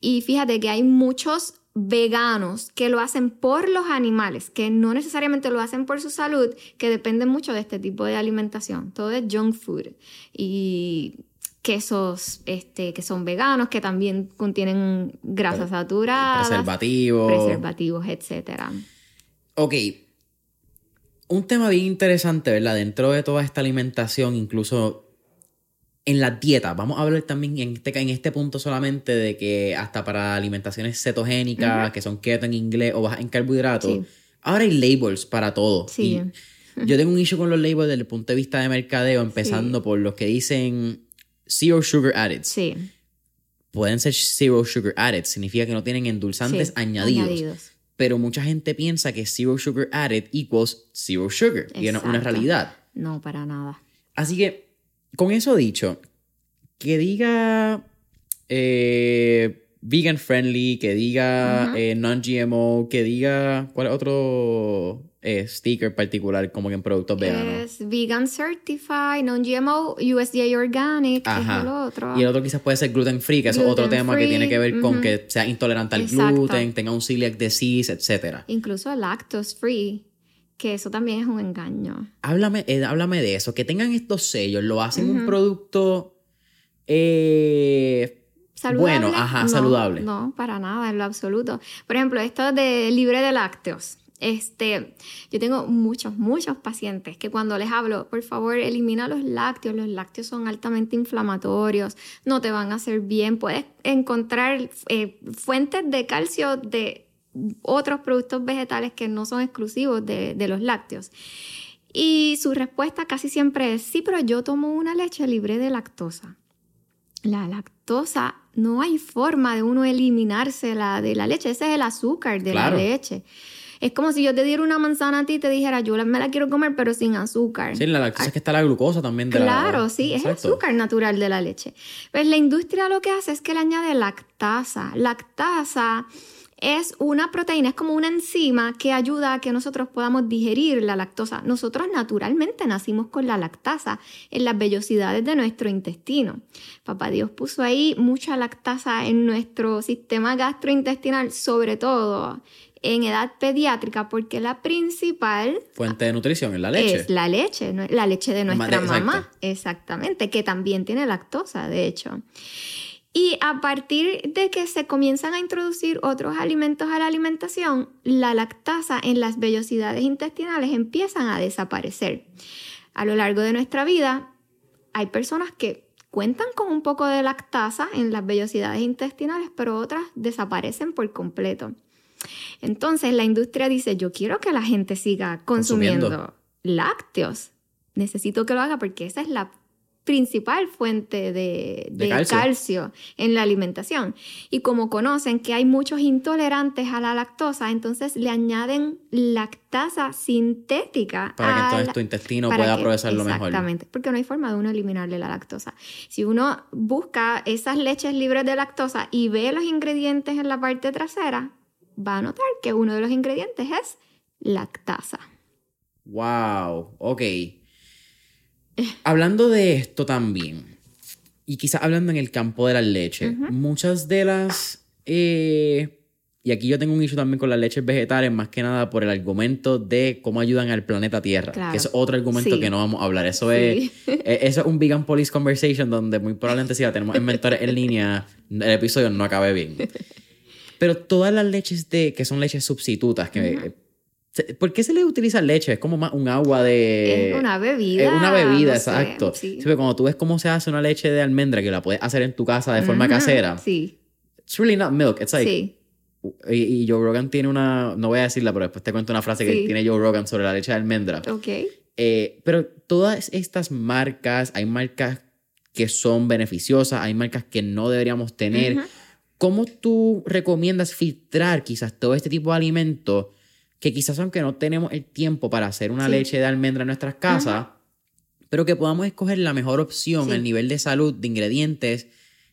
Y fíjate que hay muchos veganos que lo hacen por los animales, que no necesariamente lo hacen por su salud, que dependen mucho de este tipo de alimentación. Todo es junk food. Y quesos este, que son veganos, que también contienen grasas saturadas. Preservativos. Preservativos, etc. Ok. Un tema bien interesante, ¿verdad? Dentro de toda esta alimentación, incluso en la dieta, vamos a hablar también en este, en este punto solamente de que hasta para alimentaciones cetogénicas, que son keto en inglés o bajas en carbohidratos, ahora hay labels para todo. Sí. yo tengo un issue con los labels desde el punto de vista de mercadeo, empezando por los que dicen zero sugar added. Sí. Pueden ser zero sugar added, significa que no tienen endulzantes añadidos. Pero mucha gente piensa que zero sugar added equals zero sugar. Y no es una realidad. No, para nada. Así que con eso dicho, que diga eh, vegan friendly, que diga eh, non-GMO, que diga. ¿Cuál es otro eh, sticker particular como que en productos veganos? Es vegan certified, non-GMO, USDA organic, Ajá. es el otro. Y el otro quizás puede ser gluten free, que es otro tema que tiene que ver con que sea intolerante al gluten, tenga un celiac disease, etc. Incluso lactose free que eso también es un engaño. Háblame, eh, háblame de eso, que tengan estos sellos, lo hacen un producto eh, bueno, ajá, saludable. No, para nada, en lo absoluto. Por ejemplo, esto de libre de lácteos. Este, yo tengo muchos, muchos pacientes que cuando les hablo, por favor, elimina los lácteos. Los lácteos son altamente inflamatorios, no te van a hacer bien. Puedes encontrar eh, fuentes de calcio de otros productos vegetales que no son exclusivos de, los lácteos. Y su respuesta casi siempre es, sí, pero yo tomo una leche libre de lactosa. La lactosa, no hay forma de uno eliminarse de la leche, ese es el azúcar de la leche. Es como si yo te diera una manzana a ti y te dijera, yo me la quiero comer, pero sin azúcar. Sí, la lactosa es que está la glucosa también de claro, la Claro, sí, es el azúcar natural de la leche. Pues la industria lo que hace es que le añade lactasa. Lactasa es una proteína, es como una enzima que ayuda a que nosotros podamos digerir la lactosa. Nosotros naturalmente nacimos con la lactasa en las vellosidades de nuestro intestino. Papá Dios puso ahí mucha lactasa en nuestro sistema gastrointestinal, sobre todo en edad pediátrica, porque la principal fuente de nutrición es la leche. Es la leche, la leche de nuestra mamá, exactamente, que también tiene lactosa, de hecho. Y a partir de que se comienzan a introducir otros alimentos a la alimentación, la lactasa en las vellosidades intestinales empiezan a desaparecer. A lo largo de nuestra vida, hay personas que cuentan con un poco de lactasa en las vellosidades intestinales, pero otras desaparecen por completo. Entonces la industria dice, yo quiero que la gente siga consumiendo, lácteos. Necesito que lo haga porque esa es la principal fuente de, calcio. en la alimentación. Y como conocen que hay muchos intolerantes a la lactosa, entonces le añaden lactasa sintética. Para que entonces tu intestino pueda procesarlo mejor. Exactamente, porque no hay forma de uno eliminarle la lactosa. Si uno busca esas leches libres de lactosa y ve los ingredientes en la parte trasera, va a notar que uno de los ingredientes es lactasa. Wow, ok. Hablando de esto también, y quizás hablando en el campo de la leche, muchas de las... Eh, y aquí yo tengo un issue también con las leches vegetales, más que nada por el argumento de cómo ayudan al planeta Tierra, que es otro argumento que no vamos a hablar. Eso, es, e, eso es un vegan police conversation donde muy probablemente si la tenemos en mentores en línea, el episodio no acabe bien. Pero todas las leches de, que son leches sustitutas, que ¿Por qué se le utiliza leche? Es como más un agua de... Es una bebida. Es una bebida, exacto. sí. pero cuando tú ves cómo se hace una leche de almendra que la puedes hacer en tu casa de forma casera. Sí. It's really not milk. It's like... Sí. Y, Joe Rogan tiene una... No voy a decirla, pero después te cuento una frase que tiene Joe Rogan sobre la leche de almendra. Ok. Eh, pero todas estas marcas, hay marcas que son beneficiosas, hay marcas que no deberíamos tener. ¿Cómo tú recomiendas filtrar quizás todo este tipo de alimentos que quizás aunque no tenemos el tiempo para hacer una leche de almendra en nuestras casas, pero que podamos escoger la mejor opción, el nivel de salud, de ingredientes,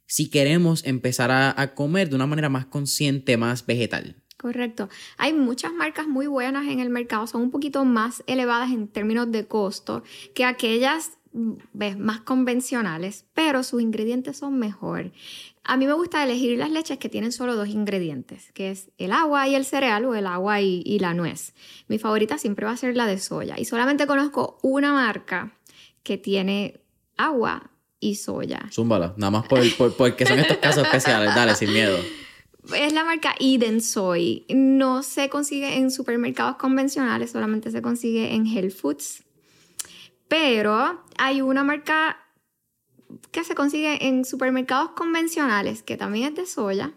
si queremos empezar a, comer de una manera más consciente, más vegetal. Correcto. Hay muchas marcas muy buenas en el mercado, son un poquito más elevadas en términos de costo que aquellas más convencionales, pero sus ingredientes son mejor. A mí me gusta elegir las leches que tienen solo dos ingredientes, que es el agua y el cereal o el agua y, la nuez. Mi favorita siempre va a ser la de soya y solamente conozco una marca que tiene agua y soya. Zúmbala, nada más por, porque son estos casos especiales, dale, sin miedo. Es la marca Eden Soy. No se consigue en supermercados convencionales, solamente se consigue en Health Foods. Pero hay una marca que se consigue en supermercados convencionales, que también es de soya,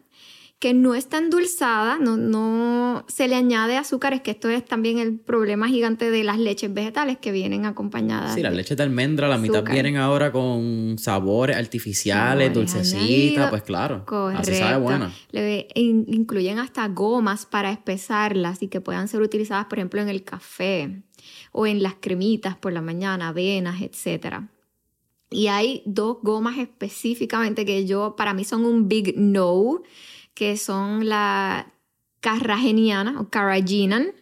que no está endulzada, no, no se le añade azúcares, que esto es también el problema gigante de las leches vegetales que vienen acompañadas. Sí, las leches de almendra, la mitad vienen ahora con sabores artificiales, dulcecitas, pues claro. Correcto. Así sabe buena. Le incluyen hasta gomas para espesarlas y que puedan ser utilizadas, por ejemplo, en el café o en las cremitas por la mañana, avenas, etcétera. Y hay dos gomas específicamente que yo, para mí son un big no, que son la carrageniana o carraginan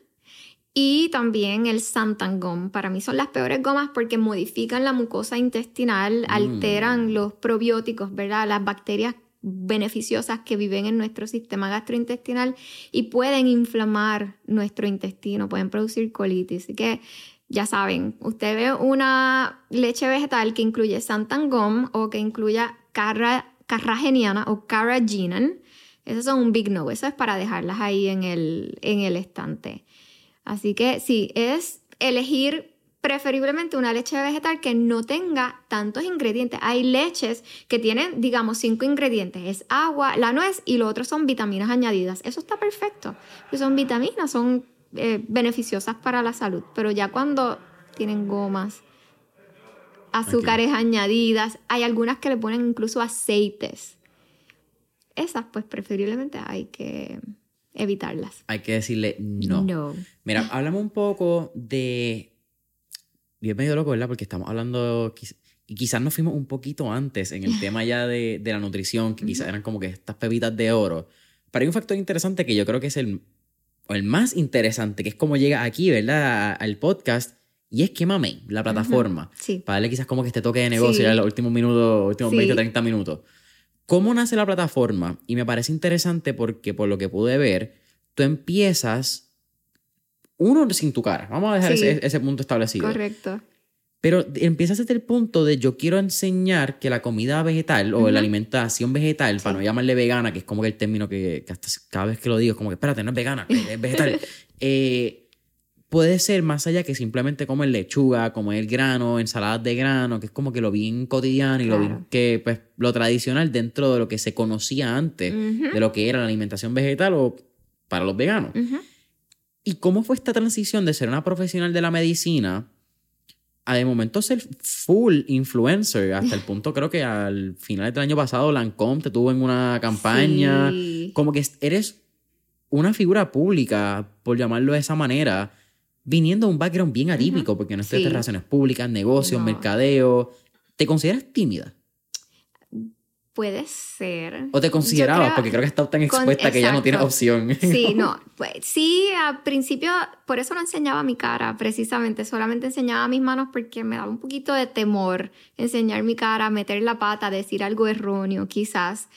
y también el santangom. Para mí son las peores gomas porque modifican la mucosa intestinal, mm. alteran los probióticos, ¿verdad? Las bacterias beneficiosas que viven en nuestro sistema gastrointestinal y pueden inflamar nuestro intestino, pueden producir colitis. Así que ya saben, usted ve una leche vegetal que incluye santangom o que incluya carra, carrageniana o carrageenan. Esos son un big no, eso es para dejarlas ahí en el, en el estante. Así que sí, es elegir preferiblemente una leche vegetal que no tenga tantos ingredientes. Hay leches que tienen, digamos, cinco ingredientes. Es agua, la nuez y lo otro son vitaminas añadidas. Eso está perfecto. Son vitaminas, son eh, beneficiosas para la salud, pero ya cuando tienen gomas, azúcares añadidas, hay algunas que le ponen incluso aceites. Esas, pues preferiblemente hay que evitarlas. Hay que decirle no. No. Mira, hablamos un poco de. Bien medio loco, ¿verdad? Porque estamos hablando. Y quizás nos fuimos un poquito antes en el tema ya de, de la nutrición, que quizás eran como que estas pepitas de oro. Pero hay un factor interesante que yo creo que es el o el más interesante, que es como llega aquí, ¿verdad? Al podcast. Y es que mame, la plataforma. Sí. Para darle quizás como que este toque de negocio ya en los últimos minutos, últimos 20, 30 minutos. ¿Cómo nace la plataforma? Y me parece interesante porque por lo que pude ver, tú empiezas uno sin tu cara. Vamos a dejar ese, ese, punto establecido. Correcto. Pero empiezas desde el punto de yo quiero enseñar que la comida vegetal o la alimentación vegetal, para no llamarle vegana, que es como que el término que, hasta cada vez que lo digo es como que espérate, no es vegana, es vegetal. Eh, puede ser más allá que simplemente comer lechuga, comer grano, ensaladas de grano, que es como que lo bien cotidiano y lo bien que, pues, lo tradicional dentro de lo que se conocía antes, de lo que era la alimentación vegetal o para los veganos. ¿Y cómo fue esta transición de ser una profesional de la medicina de momento ser full influencer? Hasta el punto, creo que al final del año pasado, Lancome te tuvo en una campaña. Como que eres una figura pública, por llamarlo de esa manera, viniendo de un background bien atípico, porque no estudiaste relaciones públicas, negocios, mercadeo. ¿Te consideras tímida? Puede ser. ¿O te considerabas? porque creo que estás tan expuesta que ya no tienes opción. Sí, no. Pues, sí, al principio, por eso no enseñaba mi cara, precisamente. Solamente enseñaba mis manos porque me daba un poquito de temor enseñar mi cara, meter la pata, decir algo erróneo, quizás.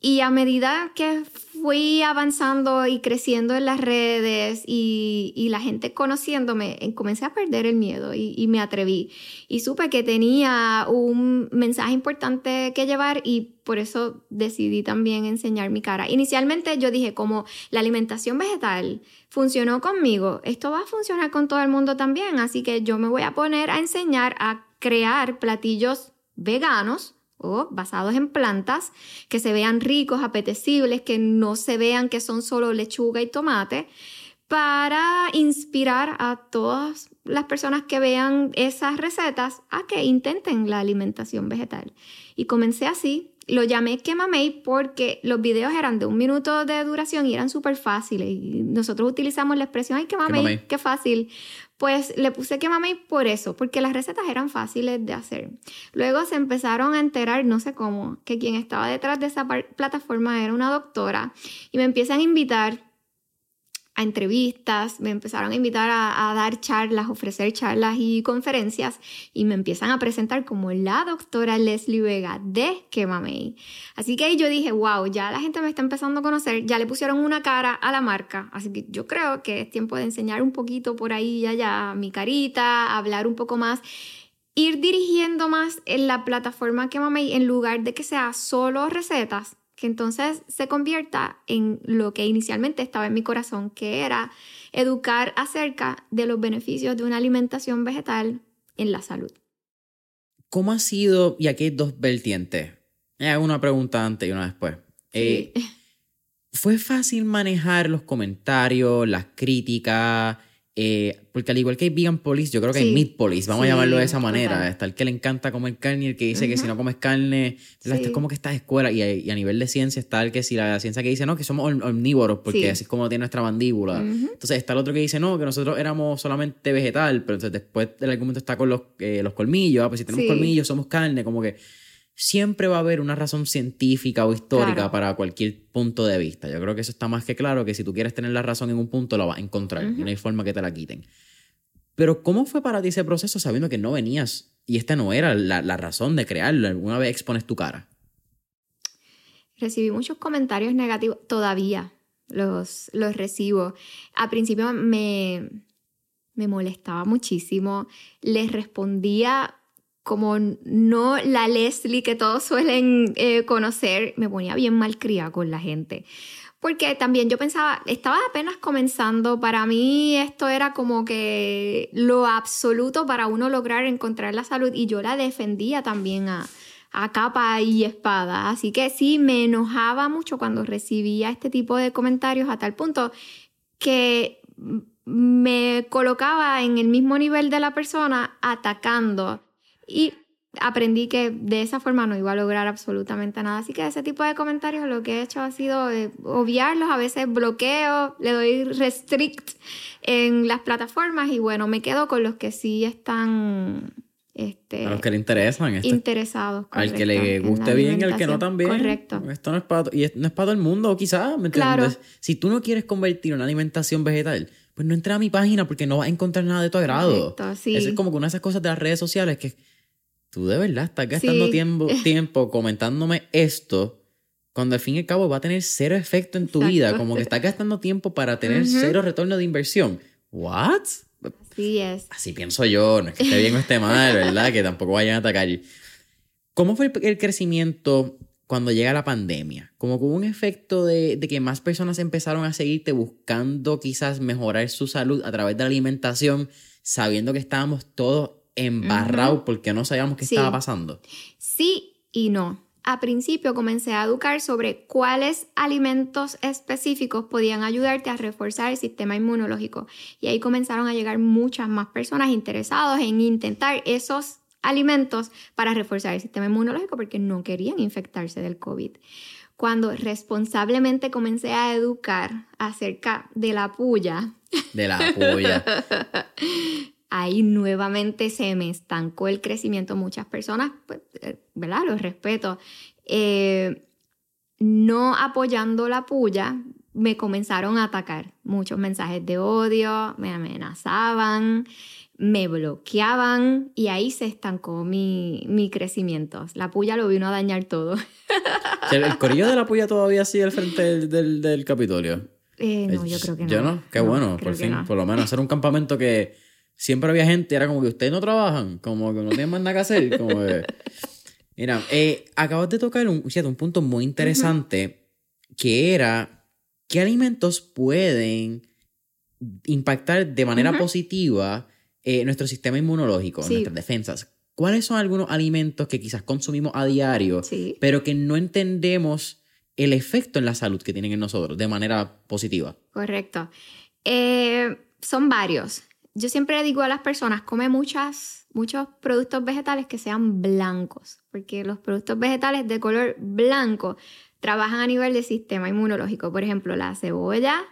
Y a medida que fui avanzando y creciendo en las redes y, la gente conociéndome, eh, comencé a perder el miedo y, me atreví. Y supe que tenía un mensaje importante que llevar y por eso decidí también enseñar mi cara. Inicialmente yo dije, como la alimentación vegetal funcionó conmigo, esto va a funcionar con todo el mundo también. Así que yo me voy a poner a enseñar a crear platillos veganos o basados en plantas, que se vean ricos, apetecibles, que no se vean que son solo lechuga y tomate, para inspirar a todas las personas que vean esas recetas a que intenten la alimentación vegetal. Y comencé así, lo llamé Quemamey porque los videos eran de un minuto de duración y eran súper fáciles. Y nosotros utilizamos la expresión, ay, Quemamey, qué fácil, pues le puse que mami por eso, porque las recetas eran fáciles de hacer. Luego se empezaron a enterar, no sé cómo, que quien estaba detrás de esa plataforma era una doctora y me empiezan a invitar a entrevistas, me empezaron a invitar a, dar charlas, ofrecer charlas y conferencias y me empiezan a presentar como la doctora Leslie Vega de Quemamey. Así que ahí yo dije, wow, ya la gente me está empezando a conocer, ya le pusieron una cara a la marca, así que yo creo que es tiempo de enseñar un poquito por ahí y allá mi carita, hablar un poco más ir dirigiendo más en la plataforma Quemamey en lugar de que sea solo recetas, que entonces se convierta en lo que inicialmente estaba en mi corazón, que era educar acerca de los beneficios de una alimentación vegetal en la salud. ¿Cómo ha sido, y aquí hay dos vertientes, una pregunta antes y una después. Eh, ¿Fue fácil manejar los comentarios, las críticas? Eh, porque al igual que hay vegan police, yo creo que hay meat police, vamos a llamarlo de esa manera. Está el que le encanta comer carne y el que dice que si no comes carne, es como que estás escuela. Y, y, a nivel de ciencia está el que si la ciencia que dice no, que somos omnívoros, porque así es como tiene nuestra mandíbula. Entonces está el otro que dice no, que nosotros éramos solamente vegetal, pero entonces después el argumento está con los, eh, los colmillos, ah, pues si tenemos colmillos somos carne, como que siempre va a haber una razón científica o histórica para cualquier punto de vista. Yo creo que eso está más que claro, que si tú quieres tener la razón en un punto, la vas a encontrar y no hay forma que te la quiten. Pero ¿cómo fue para ti ese proceso sabiendo que no venías y esta no era la, razón de crearlo? Alguna vez expones tu cara. Recibí muchos comentarios negativos, todavía los, los recibo. A principio me, me molestaba muchísimo, les respondía como no la Leslie que todos suelen eh, conocer, me ponía bien malcriada con la gente. Porque también yo pensaba, estaba apenas comenzando, para mí esto era como que lo absoluto para uno lograr encontrar la salud y yo la defendía también a, a capa y espada. Así que sí, me enojaba mucho cuando recibía este tipo de comentarios a tal punto que me colocaba en el mismo nivel de la persona atacando y aprendí que de esa forma no iba a lograr absolutamente nada. Así que ese tipo de comentarios lo que he hecho ha sido eh, obviarlos, a veces bloqueo, le doy restrict en las plataformas y bueno, me quedo con los que sí están... Este, a los que le interesan. Este, interesados. Al que le guste bien y al que no también. Correcto. Esto no es para, y no es para todo el mundo, quizás, ¿me entiendes? Si tú no quieres convertir una alimentación vegetal, pues no entra a mi página porque no vas a encontrar nada de tu agrado. Eso es como que una de esas cosas de las redes sociales que tú de verdad estás gastando tiempo, tiempo comentándome esto cuando al fin y al cabo va a tener cero efecto en tu vida, como que estás gastando tiempo para tener cero retorno de inversión. ¿What? Así es. Así pienso yo, no es que esté bien o esté mal, ¿verdad? que tampoco vayan a atacar. ¿Cómo fue el crecimiento cuando llega la pandemia, como que hubo un efecto de, de, que más personas empezaron a seguirte buscando quizás mejorar su salud a través de la alimentación, sabiendo que estábamos todos embarrados porque no sabíamos qué estaba pasando. Sí y no. A principio comencé a educar sobre cuáles alimentos específicos podían ayudarte a reforzar el sistema inmunológico. Y ahí comenzaron a llegar muchas más personas interesadas en intentar esos alimentos para reforzar el sistema inmunológico porque no querían infectarse del COVID. Cuando responsablemente comencé a educar acerca de la puya. De la puya. ahí nuevamente se me estancó el crecimiento. Muchas personas, pues, eh, ¿verdad? Los respeto. Eh, no apoyando la puya, me comenzaron a atacar. Muchos mensajes de odio, me amenazaban, me bloqueaban y ahí se estancó mi, mi crecimiento. La puya lo vino a dañar todo. ¿El, corillo de la puya todavía sigue al frente del, del, Capitolio? Eh, no, yo creo que no. ¿Yo no? Qué bueno, por fin, por lo menos hacer un campamento que siempre había gente, era como que ustedes no trabajan, como que no tienen más nada que hacer, como Mira, eh, acabas de tocar un, un punto muy interesante que era qué alimentos pueden impactar de manera positiva eh, nuestro sistema inmunológico, nuestras defensas. ¿Cuáles son algunos alimentos que quizás consumimos a diario, pero que no entendemos el efecto en la salud que tienen en nosotros de manera positiva? Correcto. Eh, son varios. Yo siempre digo a las personas, come muchos productos vegetales que sean blancos, porque los productos vegetales de color blanco trabajan a nivel del sistema inmunológico. Por ejemplo, la cebolla,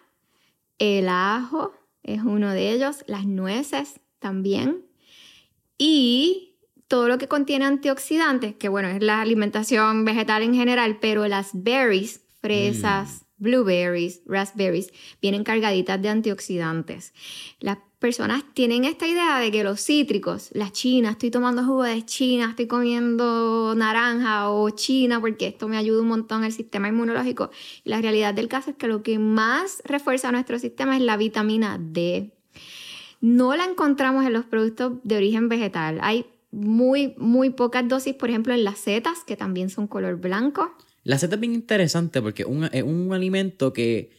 el ajo es uno de ellos, las nueces, también. Y todo lo que contiene antioxidantes, que bueno, es la alimentación vegetal en general, pero las berries, fresas, mm. Blueberries, raspberries, vienen cargaditas de antioxidantes. Las personas tienen esta idea de que los cítricos, la china, estoy tomando jugo de china, estoy comiendo naranja o china porque esto me ayuda un montón al sistema inmunológico. Y la realidad del caso es que lo que más refuerza nuestro sistema es la vitamina D. No la encontramos en los productos de origen vegetal. Hay muy, muy pocas dosis, por ejemplo, en las setas, que también son color blanco. La seta es bien interesante porque es un alimento que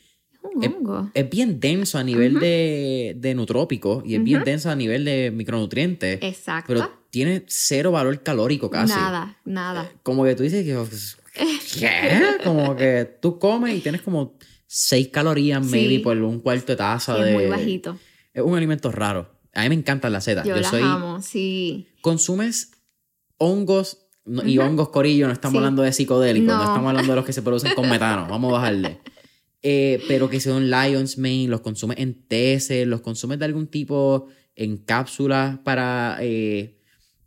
es, bien denso a nivel de, de nutrópico y es bien denso a nivel de micronutrientes. Exacto. Pero tiene cero valor calórico casi. Nada, nada. Eh, como que tú dices que... ¿Qué? como que tú comes y tienes como 6 calorías, maybe, por un cuarto de taza de... Es muy bajito es un alimento raro. A mí me encantan las setas. Yo, las amo, sí. ¿Consumes hongos? Y hongos corillo, no estamos hablando de psicodélicos, no. estamos hablando de los que se producen con metano. Vamos a bajarle. Eh, pero que son Lion's Mane, los consumes en teces, los consumes de algún tipo en cápsulas para eh,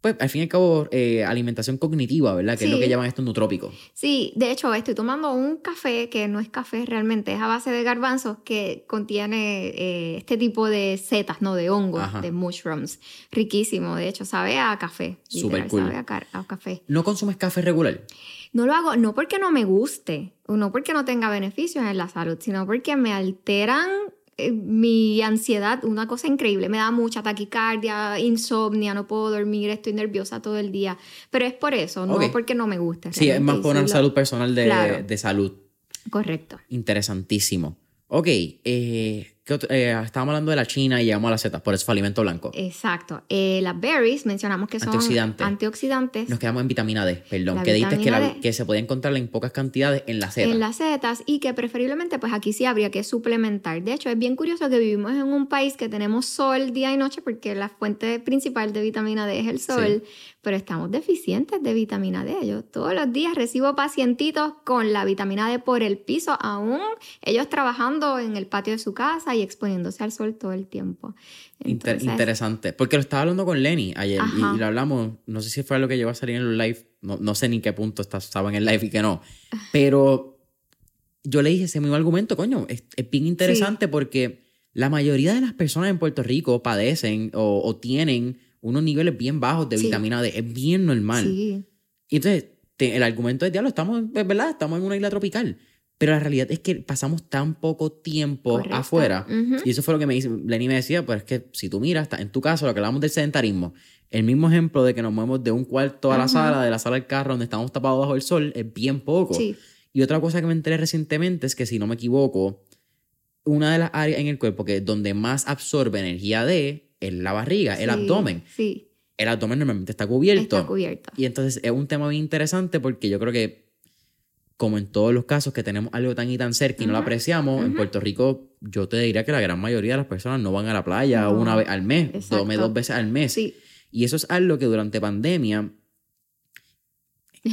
pues al fin y al cabo, eh, alimentación cognitiva, ¿verdad? Que es lo que llaman esto nutrópico. Sí, de hecho, estoy tomando un café que no es café realmente, es a base de garbanzos que contiene eh, este tipo de setas, ¿no? De hongos, de mushrooms. Riquísimo, de hecho, sabe a café. Súper cool. Sabe a, café. ¿No consumes café regular? No lo hago, no porque no me guste, o no porque no tenga beneficios en la salud, sino porque me alteran eh, mi ansiedad, una cosa increíble, me da mucha taquicardia, insomnia, no puedo dormir, estoy nerviosa todo el día. Pero es por eso, no porque no me gusta. Sí, es más por una salud personal de, de salud. Correcto. Interesantísimo. Ok, eh, eh, estábamos hablando de la China y llegamos a las setas, por eso fue alimento blanco. Exacto. Eh, las berries mencionamos que son antioxidantes. Nos quedamos en vitamina D, perdón, que dijiste que, que, se podía encontrar en pocas cantidades en las setas. En las setas y que preferiblemente pues aquí sí habría que suplementar. De hecho, es bien curioso que vivimos en un país que tenemos sol día y noche porque la fuente principal de vitamina D es el sol, pero estamos deficientes de vitamina D. Yo todos los días recibo pacientitos con la vitamina D por el piso, aún ellos trabajando en el patio de su casa y exponiéndose al sol todo el tiempo. interesante, porque lo estaba hablando con Lenny ayer y, lo hablamos, no sé si fue lo que llegó a salir en el live, no, sé ni qué punto estaba en el live y que no, pero yo le dije ese mismo argumento, coño, es, bien interesante porque la mayoría de las personas en Puerto Rico padecen o tienen unos niveles bien bajos de vitamina D. Es bien normal. Sí. Y entonces, el argumento es, diablo, estamos, es verdad, estamos en una isla tropical. Pero la realidad es que pasamos tan poco tiempo afuera. Y eso fue lo que me dice, Lenny me decía, pues es que si tú miras, en tu caso, lo que hablamos del sedentarismo, el mismo ejemplo de que nos movemos de un cuarto a la sala, de la sala al carro, donde estamos tapados bajo el sol, es bien poco. Sí. Y otra cosa que me enteré recientemente es que, si no me equivoco, una de las áreas en el cuerpo que donde más absorbe energía de es la barriga, el abdomen. Sí, El abdomen normalmente está cubierto. está cubierto. Y entonces es un tema bien interesante porque yo creo que, como en todos los casos que tenemos algo tan y tan cerca y no lo apreciamos, en ujú. Puerto Rico yo te diría que la gran mayoría de las personas no van a la playa No, una vez al mes, dos, dos veces al mes. Sí, Y eso es algo que durante pandemia,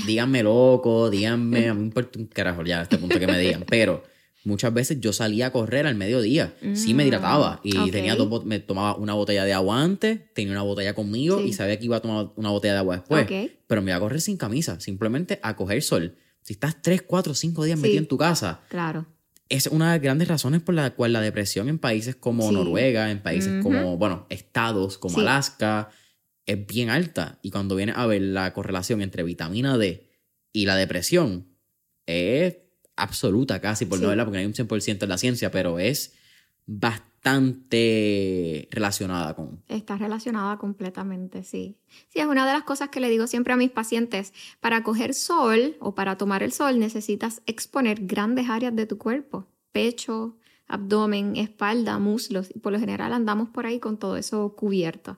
díganme loco, díganme, a mí me importa un carajo ya a este punto que me digan, pero muchas veces yo salía a correr al mediodía, sí me Mm, hidrataba y ok. tenía dos, me tomaba una botella de agua antes, tenía una botella conmigo Sí. y sabía que iba a tomar una botella de agua después, Ok. pero me iba a correr sin camisa, simplemente a coger sol. Si estás 3, 4, 5 días Sí. metido en tu casa, claro. es una de las grandes razones por la cual la depresión en países como Sí. Noruega, en países como, bueno, estados como Sí. Alaska, es bien alta. Y cuando viene a ver la correlación entre vitamina D y la depresión, es absoluta casi, por no verla, porque no hay un 100% en la ciencia, pero es bastante relacionada con... Está relacionada completamente, sí. Sí, es una de las cosas que le digo siempre a mis pacientes. Para coger sol o para tomar el sol necesitas exponer grandes áreas de tu cuerpo. Pecho, abdomen, espalda, muslos. Y por lo general andamos por ahí con todo eso cubierto.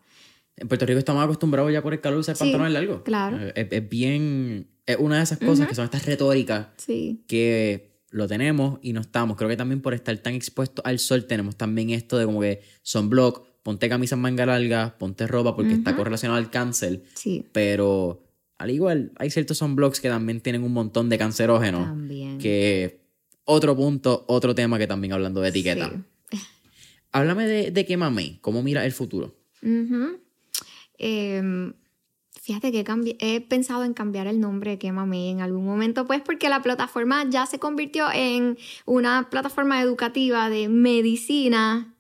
En Puerto Rico estamos acostumbrados ya por el calor a usar Sí, pantalones largos. claro. Eh, Es, es bien... Es una de esas cosas que son estas retóricas Sí, que lo tenemos y no estamos. Creo que también por estar tan expuestos al sol tenemos también esto de como que sunblock, ponte camisas manga largas, ponte ropa porque está correlacionado al cáncer, sí. pero al igual hay ciertos sunblocks que también tienen un montón de cancerógenos, También. que otro punto, otro tema que también hablando de etiqueta. Sí. Háblame de, de qué mame, cómo mira el futuro. Ujú. Em, fíjate que he pensado en cambiar el nombre de Quémame en algún momento, pues porque la plataforma ya se convirtió en una plataforma educativa de medicina,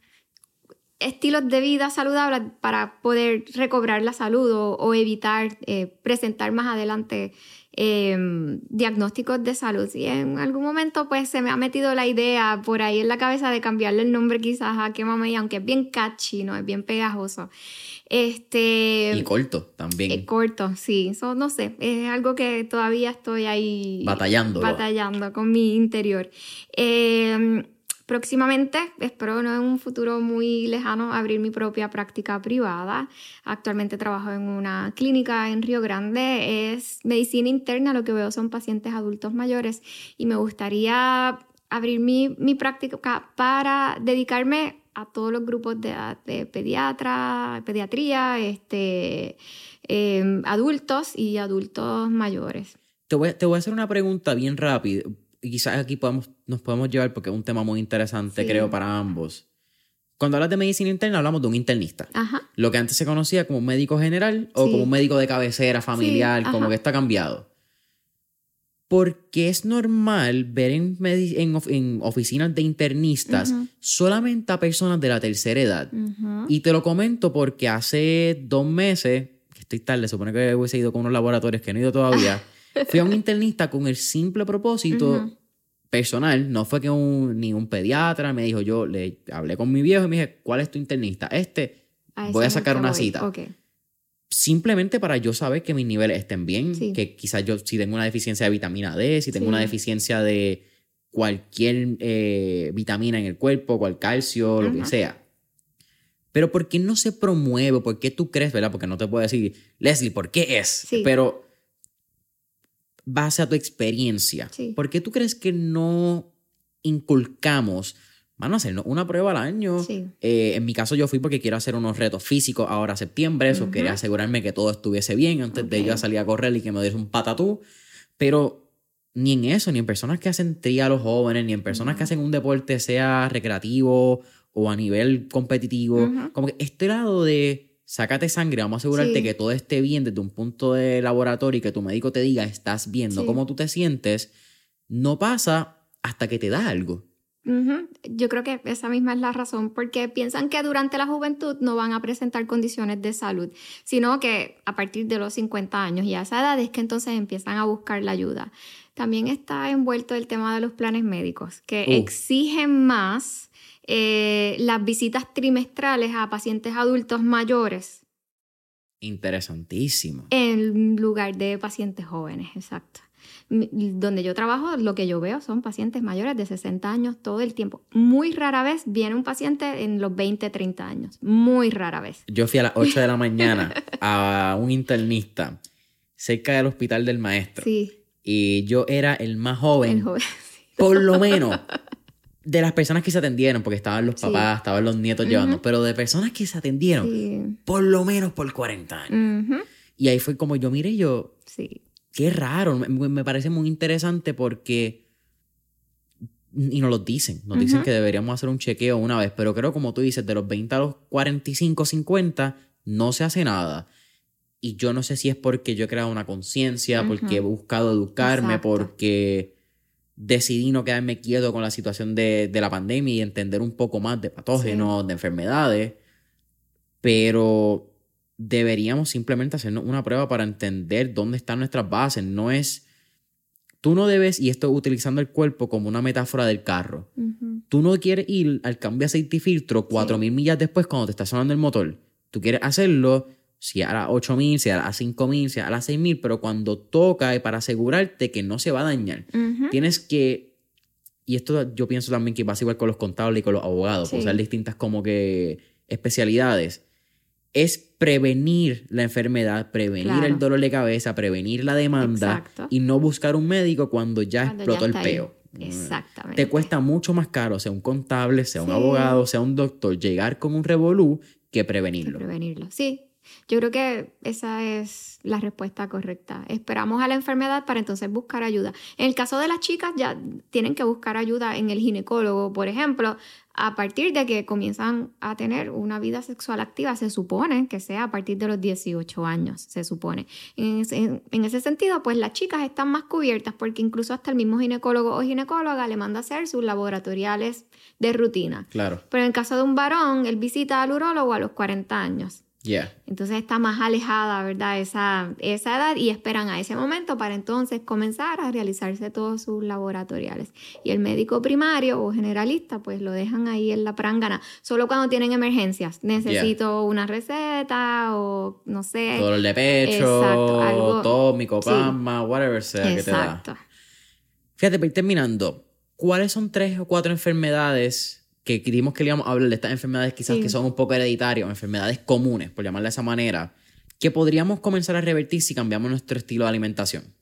estilos de vida saludables para poder recobrar la salud o, o evitar eh, presentar más adelante em, diagnósticos de salud. Y en algún momento pues se me ha metido la idea por ahí en la cabeza de cambiarle el nombre quizás a Quémame, aunque es bien catchy, ¿no? Es bien pegajoso. Este... y corto también, eh, corto, sí. Eso no sé. Es algo que todavía estoy ahí Batallándolo. batallando con mi interior. Eh, próximamente, espero no en un futuro muy lejano, abrir mi propia práctica privada. Actualmente trabajo en una clínica en Río Grande. Es medicina interna, lo que veo son pacientes adultos mayores y me gustaría abrir mi, mi práctica para dedicarme a todos los grupos de, de pediatra, pediatría, este, eh, adultos y adultos mayores. Te voy, te voy a hacer una pregunta bien rápida. Y quizás aquí podemos, nos podemos llevar porque es un tema muy interesante, Sí. creo, para ambos. Cuando hablas de medicina interna, hablamos de un internista. Ajá. Lo que antes se conocía como un médico general o Sí. como un médico de cabecera familiar, Sí, como que está cambiado. Porque es normal ver en, medi- en of- en oficinas de internistas solamente a personas de la tercera edad. Y te lo comento porque hace dos meses, que estoy tarde, supone que hubiese ido con unos laboratorios que no he ido todavía, fui a un internista con el simple propósito personal, no fue que un, ni un pediatra me dijo, yo le hablé con mi viejo y me dije, ¿cuál es tu internista? Este, voy a sacar una voy. cita. Ok. Simplemente para yo saber que mis niveles estén bien, Sí. que quizás yo si tengo una deficiencia de vitamina D, si tengo Sí. una deficiencia de cualquier eh, vitamina en el cuerpo, cual calcio, lo que sea. Pero ¿por qué no se promueve? ¿Por qué tú crees, verdad? Porque no te puedo decir, Leslie, ¿por qué es? Sí. Pero base a tu experiencia. ¿por qué tú crees que no inculcamos, van a hacernos una prueba al año? Sí. Eh, en mi caso yo fui porque quiero hacer unos retos físicos ahora septiembre, eso Ujú. quería asegurarme que todo estuviese bien antes de Ok. yo salir a correr y que me diese un patatú, pero ni en eso, ni en personas que hacen tría a los jóvenes, ni en personas que hacen un deporte sea recreativo o a nivel competitivo, como que este lado de sácate sangre, vamos a asegurarte Sí. que todo esté bien desde un punto de laboratorio y que tu médico te diga estás bien, no Sí. cómo tú te sientes, no pasa hasta que te da algo. Yo creo que esa misma es la razón, porque piensan que durante la juventud no van a presentar condiciones de salud, sino que a partir de los 50 años y a esa edad es que entonces empiezan a buscar la ayuda. También está envuelto el tema de los planes médicos, que Uh. exigen más eh, las visitas trimestrales a pacientes adultos mayores Interesantísimo. En lugar de pacientes jóvenes, exacto. Donde yo trabajo, lo que yo veo son pacientes mayores de 60 años todo el tiempo. Muy rara vez viene un paciente en los 20, 30 años. Muy rara vez. Yo fui a las 8 de la mañana a un internista cerca del hospital del maestro. Sí. Y yo era el más joven. El joven. Por lo menos de las personas que se atendieron, porque estaban los papás, estaban los nietos llevando, pero de personas que se atendieron, por lo menos por 40 años. Y ahí fue como yo miré yo, sí. Qué raro, me, parece muy interesante porque, y nos lo dicen, nos dicen que deberíamos hacer un chequeo una vez, pero creo como tú dices, de los 20 a los 45, 50, no se hace nada. Y yo no sé si es porque yo he creado una conciencia, porque he buscado educarme, porque decidí no quedarme quieto con la situación de, la pandemia y entender un poco más de patógenos, de enfermedades, pero deberíamos simplemente hacernos una prueba para entender dónde están nuestras bases. No es, tú no debes, y esto utilizando el cuerpo como una metáfora del carro, tú no quieres ir al cambio de aceite y filtro 4.000 millas después cuando te está sonando el motor. Tú quieres hacerlo si a las 8000, si a las 5000, si a las 6000, pero cuando toca y para asegurarte que no se va a dañar, tienes que. Y esto yo pienso también que pasa igual con los contables y con los abogados, sí. usar distintas como que especialidades. Es prevenir la enfermedad, prevenir el dolor de cabeza, prevenir la demanda y no buscar un médico cuando ya explotó el peo. Exactamente. Te cuesta mucho más caro, sea un contable, sea un abogado, sea un doctor, llegar con un revolú que prevenirlo. Que prevenirlo, sí. Yo creo que esa es la respuesta correcta. Esperamos a la enfermedad para entonces buscar ayuda. En el caso de las chicas ya tienen que buscar ayuda en el ginecólogo, por ejemplo, a partir de que comienzan a tener una vida sexual activa, se supone que sea a partir de los 18 años, se supone. En ese, sentido, pues las chicas están más cubiertas porque incluso hasta el mismo ginecólogo o ginecóloga le manda a hacer sus laboratoriales de rutina. Claro. Pero en el caso de un varón, él visita al urólogo a los 40 años. Entonces está más alejada, ¿verdad? Esa, esa edad y esperan a ese momento para entonces comenzar a realizarse todos sus laboratoriales. Y el médico primario o generalista, pues lo dejan ahí en la prangana, solo cuando tienen emergencias. Necesito una receta o no sé. Dolor de pecho, Exacto, tómico, whatever sea que te da. Fíjate, para ir terminando, ¿cuáles son tres o cuatro enfermedades? Que creímos que le íbamos a hablar de estas enfermedades quizás que son un poco hereditarias o enfermedades comunes, por llamarla de esa manera, que podríamos comenzar a revertir si cambiamos nuestro estilo de alimentación.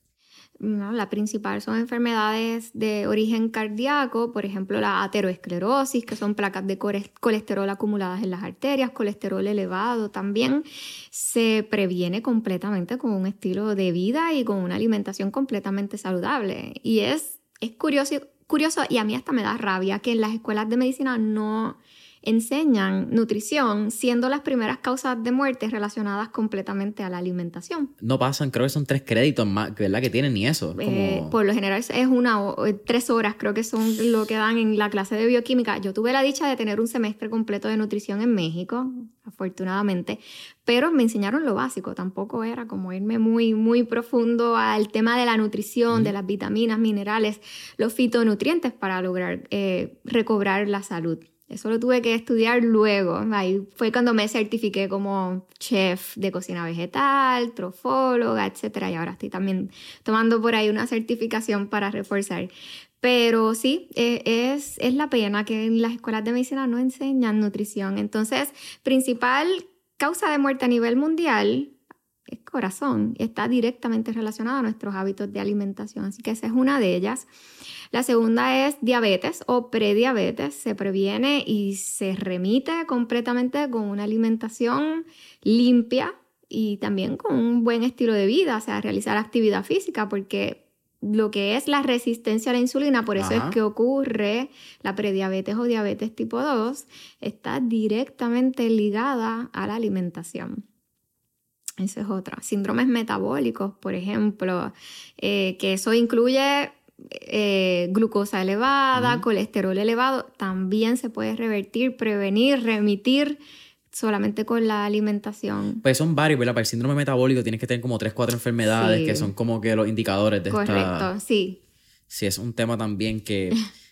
No, la principal son enfermedades de origen cardíaco, por ejemplo la ateroesclerosis, que son placas de colesterol acumuladas en las arterias, colesterol elevado también. Se previene completamente con un estilo de vida y con una alimentación completamente saludable. Y es, es curioso, curioso y a mí hasta me da rabia que en las escuelas de medicina no enseñan nutrición siendo las primeras causas de muerte relacionadas completamente a la alimentación. No pasan, creo que son tres créditos más, ¿verdad? Que tienen ni eso. Eh, por lo general es una o eh, tres horas, creo que son lo que dan en la clase de bioquímica. Yo tuve la dicha de tener un semestre completo de nutrición en México, afortunadamente, pero me enseñaron lo básico, tampoco era como irme muy, muy profundo al tema de la nutrición, de las vitaminas, minerales, los fitonutrientes para lograr eh, recobrar la salud. Eso lo tuve que estudiar luego. Ahí fue cuando me certifiqué como chef de cocina vegetal, trofóloga, etc. Y ahora estoy también tomando por ahí una certificación para reforzar. Pero sí, e, es, es la pena que en las escuelas de medicina no enseñan nutrición. Entonces, principal causa de muerte a nivel mundial es corazón. Está directamente relacionado a nuestros hábitos de alimentación. Así que esa es una de ellas. La segunda es diabetes o prediabetes. Se previene y se remite completamente con una alimentación limpia y también con un buen estilo de vida, o sea, realizar actividad física, porque lo que es la resistencia a la insulina, por eso es que ocurre la prediabetes o diabetes tipo 2, está directamente ligada a la alimentación. Esa es otra. Síndromes metabólicos, por ejemplo, eh, que eso incluye eh, glucosa elevada, colesterol elevado, también se puede revertir, prevenir, remitir solamente con la alimentación. Pues son varios, ¿verdad? Para el síndrome metabólico tienes que tener como tres, cuatro enfermedades que son como que los indicadores de Correcto, sí. Sí, es un tema también que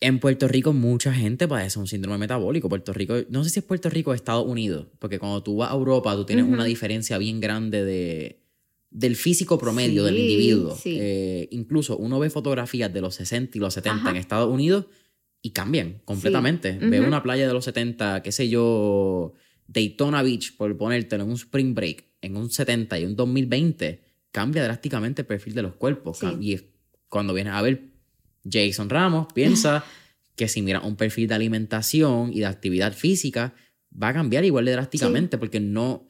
En Puerto Rico mucha gente padece un síndrome metabólico. Puerto Rico, no sé si es Puerto Rico o Estados Unidos, porque cuando tú vas a Europa tú tienes una diferencia bien grande de, del físico promedio del individuo. sí. Eh, incluso uno ve fotografías de los 60 y los 70 en Estados Unidos y cambian completamente. Ve una playa de los 70, qué sé yo, Daytona Beach, por ponértelo, en un spring break, en un 70 y un 2020, cambia drásticamente el perfil de los cuerpos. Y cuando vienes a ver Jason Ramos, piensa que si mira un perfil de alimentación y de actividad física, va a cambiar igual de drásticamente porque no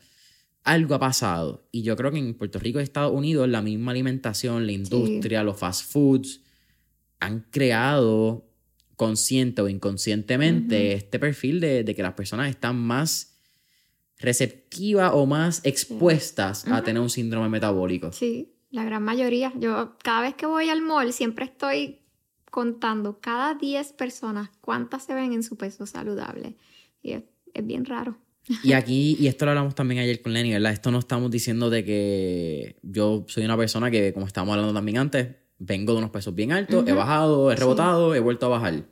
algo ha pasado. Y yo creo que en Puerto Rico y Estados Unidos la misma alimentación, la industria, los fast foods han creado consciente o inconscientemente este perfil de, de que las personas están más receptivas o más expuestas a tener un síndrome metabólico. Sí, la gran mayoría. Yo cada vez que voy al mall siempre estoy contando cada 10 personas cuántas se ven en su peso saludable. Y es, es bien raro. Y aquí, y esto lo hablamos también ayer con Lenny, ¿verdad? Esto no estamos diciendo de que yo soy una persona que, como estábamos hablando también antes, vengo de unos pesos bien altos, he bajado, he Sí. rebotado, he vuelto a bajar.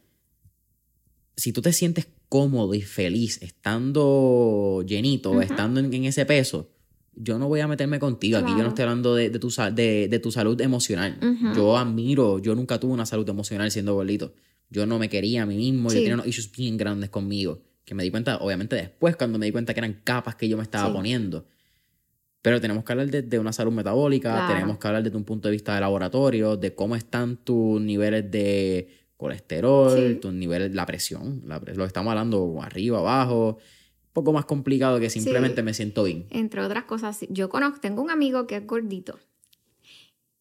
Si tú te sientes cómodo y feliz estando llenito, estando en, en ese peso, yo no voy a meterme contigo. Aquí yo no estoy hablando de, de tu, de, de tu salud emocional. Yo admiro, yo nunca tuve una salud emocional siendo gordito. Yo no me quería a mí mismo, yo tenía unos issues bien grandes conmigo. Que me di cuenta, obviamente después, cuando me di cuenta que eran capas que yo me estaba Sí. poniendo. Pero tenemos que hablar de, de una salud metabólica, Claro. tenemos que hablar desde un punto de vista de laboratorio, de cómo están tus niveles de colesterol, Sí. tus niveles, la presión, la lo que estamos hablando arriba, abajo, poco más complicado que simplemente Sí. me siento bien. Entre otras cosas, yo conozco, tengo un amigo que es gordito,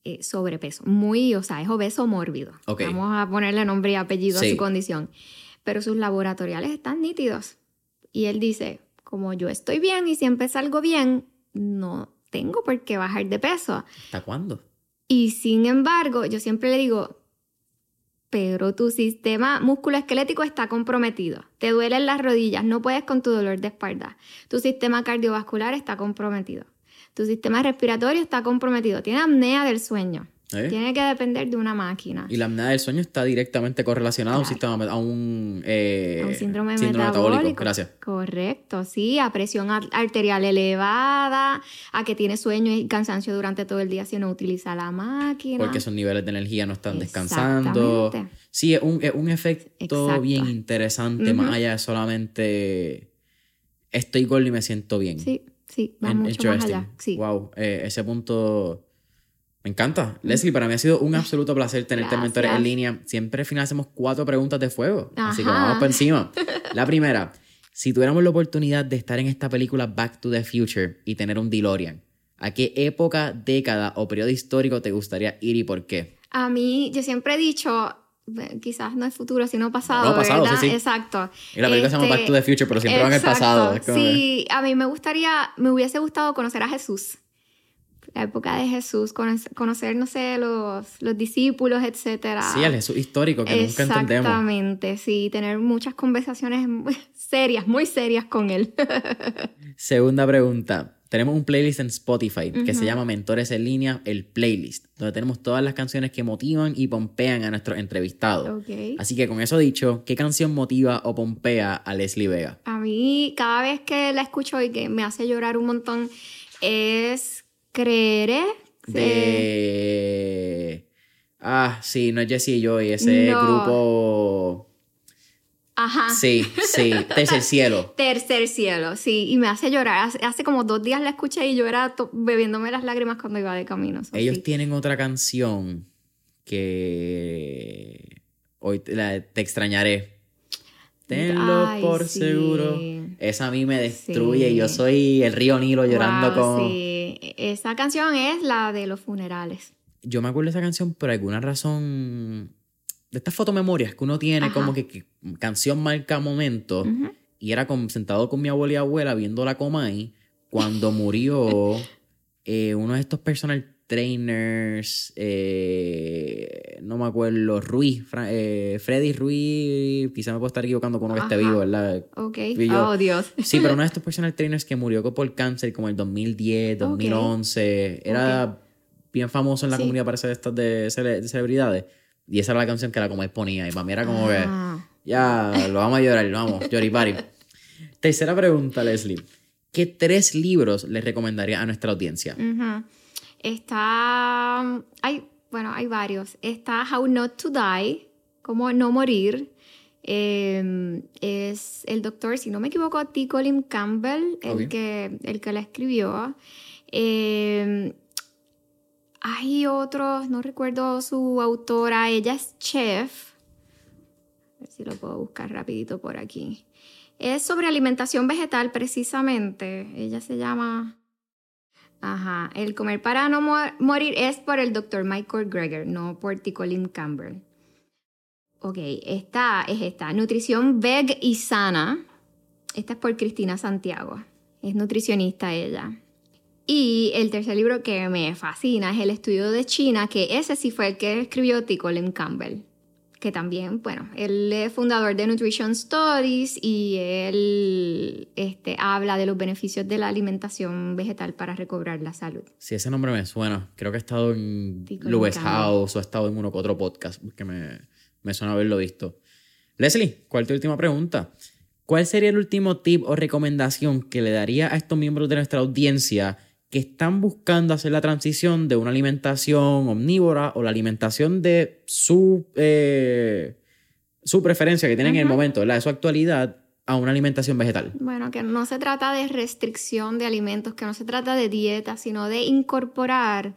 eh, sobrepeso, muy, o sea, es obeso mórbido. Vamos a ponerle nombre y apellido a su condición. Pero sus laboratoriales están nítidos. Y él dice, como yo estoy bien y siempre salgo bien, no tengo por qué bajar de peso. ¿Hasta cuándo? Y sin embargo, yo siempre le digo, pero tu sistema musculoesquelético está comprometido. Te duelen las rodillas, no puedes con tu dolor de espalda. Tu sistema cardiovascular está comprometido. Tu sistema respiratorio está comprometido. Tiene apnea del sueño. ¿Eh? Tiene que depender de una máquina. Y la apnea del sueño está directamente correlacionada a un sistema, a un, eh, A un síndrome, metabólico. metabólico. Gracias. Correcto, sí, a presión ar- arterial elevada, a que tiene sueño y cansancio durante todo el día si no utiliza la máquina. Porque sus niveles de energía no están descansando. Sí, es un, es un efecto Exacto. bien interesante, más Ujú. allá de solamente estoy gordo y me siento bien. Sí, sí, va mucho más allá. Sí. Wow, eh, ese punto me encanta. Leslie, para mí ha sido un absoluto placer tenerte en mentores en línea. Siempre al final hacemos cuatro preguntas de fuego. Así que Ajá. vamos por encima. La primera, si tuviéramos la oportunidad de estar en esta película Back to the Future y tener un DeLorean, ¿a qué época, década o periodo histórico te gustaría ir y por qué? A mí, yo siempre he dicho, eh, quizás no es futuro, sino pasado, No, pasado, ¿verdad? sí, sí. Exacto. Y la película se llama Este, Back to the Future, pero siempre van exacto. pasado. Es como- Sí, a mí me gustaría, me hubiese gustado conocer a Jesús. La época de Jesús, conocer, no sé, los, los discípulos, etcétera. Sí, el Jesús histórico que nunca entendemos. Exactamente, sí, tener muchas conversaciones serias, muy serias con él. Segunda pregunta. Tenemos un playlist en Spotify que se llama Mentores en línea, el playlist, donde tenemos todas las canciones que motivan y pompean a nuestros entrevistados. Así que con eso dicho, ¿qué canción motiva o pompea a Leslie Vega? A mí, cada vez que la escucho y que me hace llorar un montón, es Creeré. De... Ah, sí, no es Jesse y Joy, ese No. grupo... Ajá. Sí, sí, Tercer Cielo. Tercer cielo, sí, y me hace llorar. Hace, hace como dos días la escuché y yo era bebiéndome las lágrimas cuando iba de camino. so, Ellos sí. tienen otra canción que hoy te, la- te extrañaré. Tenlo Ay, por sí. seguro. Esa a mí me destruye. Sí. Yo soy el río Nilo llorando Wow, con... Esa canción es la de los funerales. Yo me acuerdo de esa canción por alguna razón... De estas fotomemorias que uno tiene, Ajá. como que, que canción marca momento. Y era con- sentado con mi abuela y abuela viendo la Comay cuando murió eh, uno de estos personal trainers, eh, no me acuerdo, Ruiz, Fra- eh, Freddy Ruiz, quizá me puedo estar equivocando con uno que esté vivo, ¿verdad? Ok. Yo- Oh, Dios. Sí, pero uno de estos personal trainers que murió por cáncer como el 2010, 2011, era bien famoso en la Sí. comunidad parece de estas de, cele- de celebridades. Y esa era la canción que la Comay ponía. Y para mí era como que, Ah. ya, lo vamos a llorar, vamos, lloripari. Tercera pregunta, Leslie. ¿Qué tres libros le recomendaría a nuestra audiencia? Ujú. Está. Hay, bueno, hay varios. Está How Not to Die, Cómo no morir. Eh, es el doctor, si no me equivoco, T. Colin Campbell, el, que, el que la escribió. Eh, hay otros, no recuerdo su autora, ella es chef. A ver si lo puedo buscar rapidito por aquí. Es sobre alimentación vegetal precisamente. Ella se llama... Ajá, el comer para no mo- morir es por el Dr. Michael Greger, no por T. Colin Campbell. Ok, esta es esta, Nutrición Veg y Sana. Esta es por Cristina Santiago. Es nutricionista ella. Y el tercer libro que me fascina es El estudio de China, que ese sí fue el que escribió T. Colin Campbell. Que también, bueno, él es fundador de Nutrition Studies y él este, habla de los beneficios de la alimentación vegetal para recobrar la salud. Si ese nombre me suena, creo que ha estado en Campbell. House o ha estado en uno que otro podcast, que me, me suena haberlo visto. Leslie, ¿cuál es tu última pregunta? ¿Cuál sería el último tip o recomendación que le daría a estos miembros de nuestra audiencia que están buscando hacer la transición de una alimentación omnívora o la alimentación de su, eh, su preferencia que tienen en el momento, ¿verdad? de su actualidad, a una alimentación vegetal? Bueno, que no se trata de restricción de alimentos, que no se trata de dieta, sino de incorporar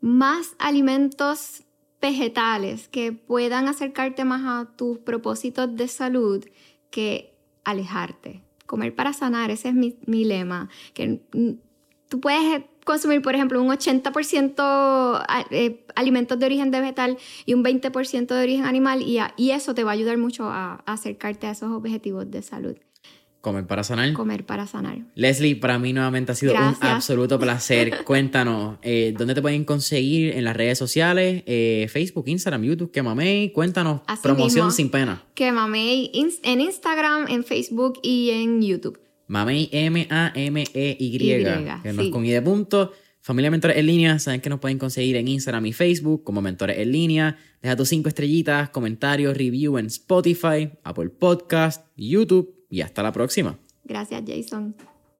más alimentos vegetales que puedan acercarte más a tus propósitos de salud que alejarte. Comer para sanar, ese es mi, mi lema. Que tú puedes consumir, por ejemplo, un 80% a- eh, alimentos de origen vegetal y un 20% de origen animal y, a- y eso te va a ayudar mucho a, a acercarte a esos objetivos de salud. Comer para sanar. Comer para sanar. Leslie, para mí nuevamente ha sido un absoluto placer. Cuéntanos, eh, ¿dónde te pueden conseguir en las redes sociales? Eh, Facebook, Instagram, YouTube, que mamey. Cuéntanos, Así promoción mismo. sin pena. Que mamey en Instagram, en Facebook y en YouTube. Mamey, M-A-M-E-Y, Y, que no es sí. con I de punto. Familia Mentores en línea, saben que nos pueden conseguir en Instagram y Facebook como Mentores en línea. Deja tus cinco estrellitas, comentarios, review en Spotify, Apple Podcast, YouTube y hasta la próxima. Gracias, Jason.